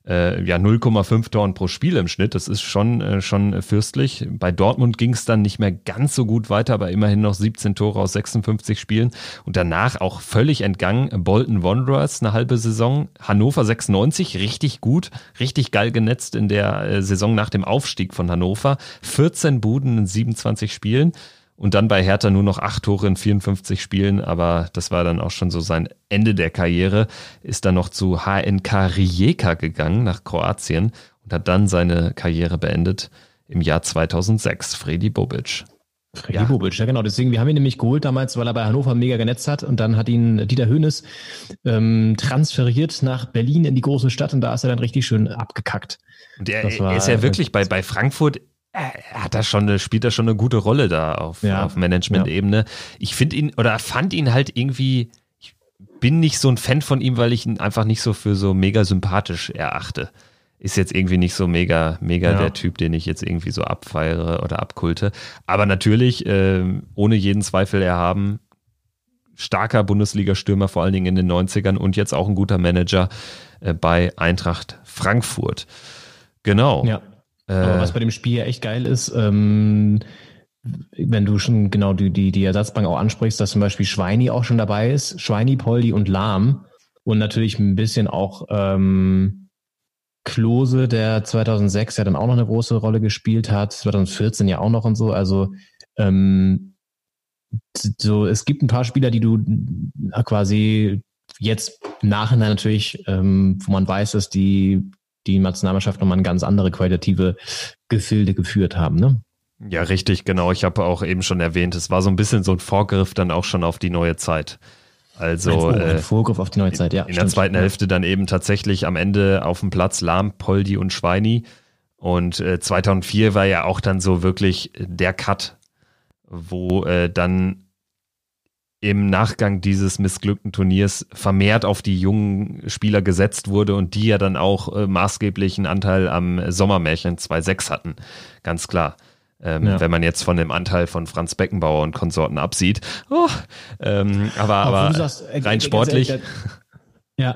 äh, ja 0,5 Toren pro Spiel im Schnitt. Das ist schon, äh, schon fürstlich. Bei Dortmund ging es dann nicht mehr ganz so gut weiter, aber immerhin noch 17 Tore aus 56 Spielen. Und danach auch völlig entgangen. Bolton Wanderers eine halbe Saison. Hannover 96, richtig gut, richtig geil genetzt in der äh, Saison nach dem Aufstieg von Hannover. 14 Buden in 27 Spielen. Und dann bei Hertha nur noch acht Tore in 54 Spielen, aber das war dann auch schon so sein Ende der Karriere. Ist dann noch zu HNK Rijeka gegangen nach Kroatien und hat dann seine Karriere beendet im Jahr 2006. Freddy Bobic. Freddy Ja. Bobic, ja genau. Deswegen, wir haben ihn nämlich geholt damals, weil er bei Hannover mega genetzt hat und dann hat ihn Dieter Hönes ähm, transferiert nach Berlin in die große Stadt und da ist er dann richtig schön abgekackt. Und er, war- ist ja wirklich bei, bei Frankfurt, er er hat da schon eine, spielt da schon eine gute Rolle da auf, Ja. auf Management-Ebene. Ich finde ihn oder fand ihn halt irgendwie, ich bin nicht so ein Fan von ihm, weil ich ihn einfach nicht so für so mega sympathisch erachte. Ist jetzt irgendwie nicht so mega, mega Ja. der Typ, den ich jetzt irgendwie so abfeiere oder abkulte. Aber natürlich, ähm, ohne jeden Zweifel erhaben, starker Bundesliga-Stürmer, vor allen Dingen in den 90ern und jetzt auch ein guter Manager äh, bei Eintracht Frankfurt. Genau. Ja. Aber Äh, was bei dem Spiel ja echt geil ist, ähm, wenn du schon genau die, die, die Ersatzbank auch ansprichst, dass zum Beispiel Schweini auch schon dabei ist, Schweini, Poldi und Lahm. Und natürlich ein bisschen auch ähm, Klose, der 2006 ja dann auch noch eine große Rolle gespielt hat, 2014 ja auch noch und so, also ähm, so, es gibt ein paar Spieler, die du äh, quasi jetzt im Nachhinein natürlich, ähm, wo man weiß, dass die die Nationalmannschaft nochmal eine ganz andere qualitative Gefilde geführt haben. Ne? ja, richtig, genau. Ich habe auch eben schon erwähnt, es war so ein bisschen so ein Vorgriff dann auch schon auf die neue Zeit. Also ein, ein äh, Vorgriff auf die neue Zeit, ja. in der stimmt. zweiten ja. Hälfte dann eben tatsächlich am Ende auf dem Platz Lahm, Poldi und Schweini. Und äh, 2004 war ja auch dann so wirklich der Cut, wo äh, dann im Nachgang dieses missglückten Turniers vermehrt auf die jungen Spieler gesetzt wurde und die ja dann auch äh, maßgeblichen Anteil am Sommermärchen 2.6 hatten. Ganz klar. Ähm, ja. Wenn man jetzt von dem Anteil von Franz Beckenbauer und Konsorten absieht. Oh, ähm, aber aber sagst, äh, rein sportlich. Ehrlich, ja,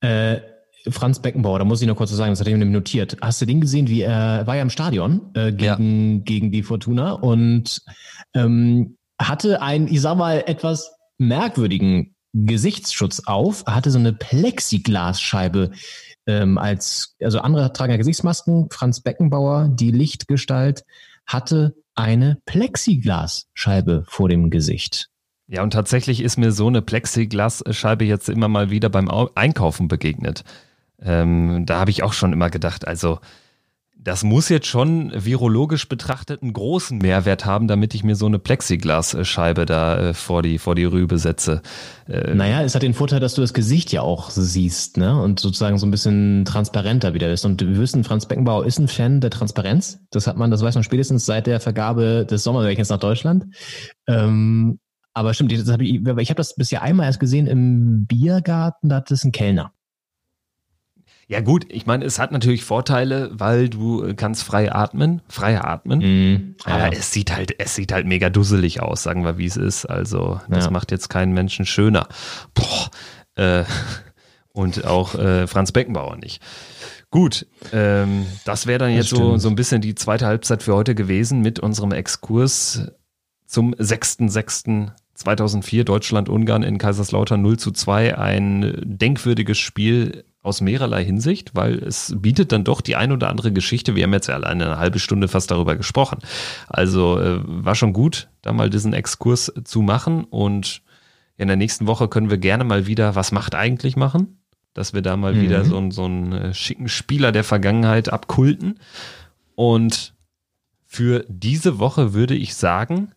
äh, Franz Beckenbauer, da muss ich noch kurz sagen, das hatte ich mir notiert. Hast du den gesehen, wie er war ja im Stadion äh, gegen, ja. gegen die Fortuna und ähm, hatte einen, ich sag mal, etwas merkwürdigen Gesichtsschutz auf, hatte so eine Plexiglasscheibe ähm, als, also andere tragen ja Gesichtsmasken, Franz Beckenbauer, die Lichtgestalt, hatte eine Plexiglasscheibe vor dem Gesicht. Ja, und tatsächlich ist mir so eine Plexiglasscheibe jetzt immer mal wieder beim Einkaufen begegnet. Ähm, da habe ich auch schon immer gedacht, also das muss jetzt schon virologisch betrachtet einen großen Mehrwert haben, damit ich mir so eine Plexiglasscheibe da äh, vor, die, vor die Rübe setze. Äh, naja, es hat den Vorteil, dass du das Gesicht ja auch siehst, ne? Und sozusagen so ein bisschen transparenter wieder ist. Und wir wissen, Franz Beckenbauer ist ein Fan der Transparenz. Das hat man, das weiß man spätestens seit der Vergabe des Sommermärchens nach Deutschland. Ähm, aber stimmt, ich, ich habe das bisher einmal erst gesehen im Biergarten, da hat es ein Kellner. Ja gut, ich meine, es hat natürlich Vorteile, weil du kannst frei atmen, frei atmen. Mm, aber es sieht halt, es sieht halt mega dusselig aus, sagen wir, wie es ist. Also das ja. macht jetzt keinen Menschen schöner. Boah, äh, und auch äh, Franz Beckenbauer nicht. Gut, ähm, das wäre dann jetzt so, so ein bisschen die zweite Halbzeit für heute gewesen mit unserem Exkurs zum 6.6.2004 Deutschland-Ungarn in Kaiserslautern 0 zu 2. Ein denkwürdiges Spiel aus mehrerlei Hinsicht, weil es bietet dann doch die ein oder andere Geschichte. Wir haben jetzt ja alleine eine halbe Stunde fast darüber gesprochen. Also äh, war schon gut, da mal diesen Exkurs zu machen. Und in der nächsten Woche können wir gerne mal wieder Was macht eigentlich machen? Dass wir da mal mhm. wieder so, so einen äh, schicken Spieler der Vergangenheit abkulten. Und für diese Woche würde ich sagen,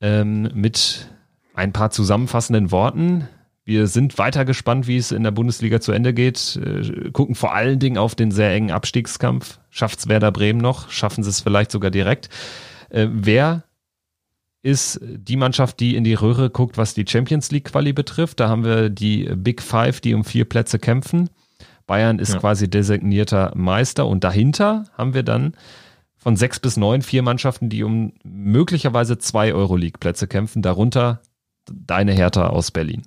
ähm, mit ein paar zusammenfassenden Worten, wir sind weiter gespannt, wie es in der Bundesliga zu Ende geht. Äh, gucken vor allen Dingen auf den sehr engen Abstiegskampf. Schafft es Werder Bremen noch? Schaffen sie es vielleicht sogar direkt? Äh, wer ist die Mannschaft, die in die Röhre guckt, was die Champions League Quali betrifft? Da haben wir die Big Five, die um vier Plätze kämpfen. Bayern ist ja. quasi designierter Meister und dahinter haben wir dann von sechs bis neun vier Mannschaften, die um möglicherweise zwei Euroleague-Plätze kämpfen, darunter deine Hertha aus Berlin.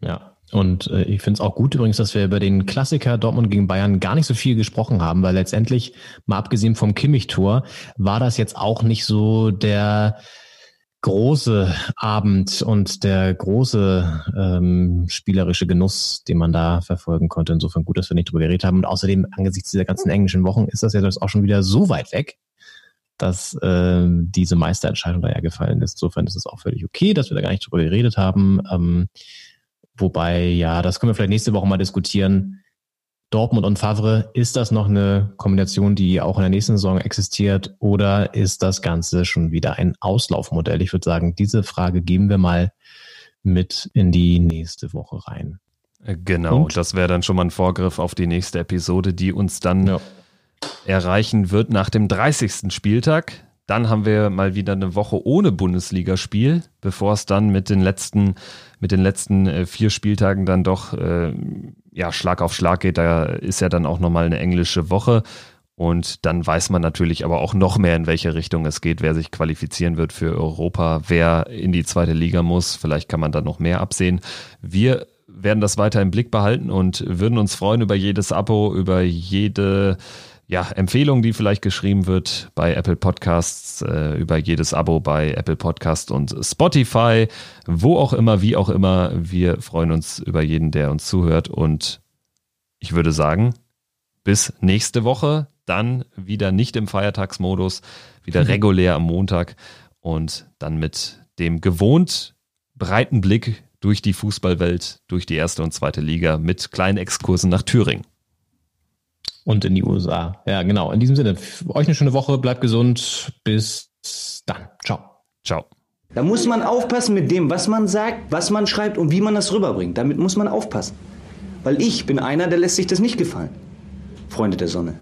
Ja. Und äh, ich finde es auch gut übrigens, dass wir über den Klassiker Dortmund gegen Bayern gar nicht so viel gesprochen haben, weil letztendlich, mal abgesehen vom Kimmich-Tor, war das jetzt auch nicht so der große Abend und der große ähm, spielerische Genuss, den man da verfolgen konnte. Insofern gut, dass wir nicht drüber geredet haben. Und außerdem, angesichts dieser ganzen englischen Wochen, ist das ja jetzt auch schon wieder so weit weg, dass äh, diese Meisterentscheidung da ja gefallen ist. Insofern ist es auch völlig okay, dass wir da gar nicht drüber geredet haben. Ähm, Wobei, ja, das können wir vielleicht nächste Woche mal diskutieren. Dortmund und Favre, ist das noch eine Kombination, die auch in der nächsten Saison existiert oder ist das Ganze schon wieder ein Auslaufmodell? Ich würde sagen, diese Frage geben wir mal mit in die nächste Woche rein. Äh, genau, und? das wäre dann schon mal ein Vorgriff auf die nächste Episode, die uns dann ja. erreichen wird nach dem 30. Spieltag. Dann haben wir mal wieder eine Woche ohne Bundesligaspiel, bevor es dann mit den letzten, mit den letzten äh, vier Spieltagen dann doch äh, ja, Schlag auf Schlag geht. Da ist ja dann auch nochmal eine englische Woche. Und dann weiß man natürlich aber auch noch mehr, in welche Richtung es geht, wer sich qualifizieren wird für Europa, wer in die zweite Liga muss. Vielleicht kann man da noch mehr absehen. Wir werden das weiter im Blick behalten und würden uns freuen über jedes Abo, über jede ja, Empfehlung, die vielleicht geschrieben wird bei Apple Podcasts, äh, über jedes Abo bei Apple Podcast und Spotify, wo auch immer, wie auch immer. Wir freuen uns über jeden, der uns zuhört und ich würde sagen, bis nächste Woche, dann wieder nicht im Feiertagsmodus, wieder mhm. regulär am Montag und dann mit dem gewohnt breiten Blick durch die Fußballwelt, durch die erste und zweite Liga mit kleinen Exkursen nach Thüringen. Und in die USA. Ja, genau. In diesem Sinne, euch eine schöne Woche, bleibt gesund. Bis dann. Ciao. Ciao. Da muss man aufpassen mit dem, was man sagt, was man schreibt und wie man das rüberbringt. Damit muss man aufpassen. Weil ich bin einer, der lässt sich das nicht gefallen. Freunde der Sonne.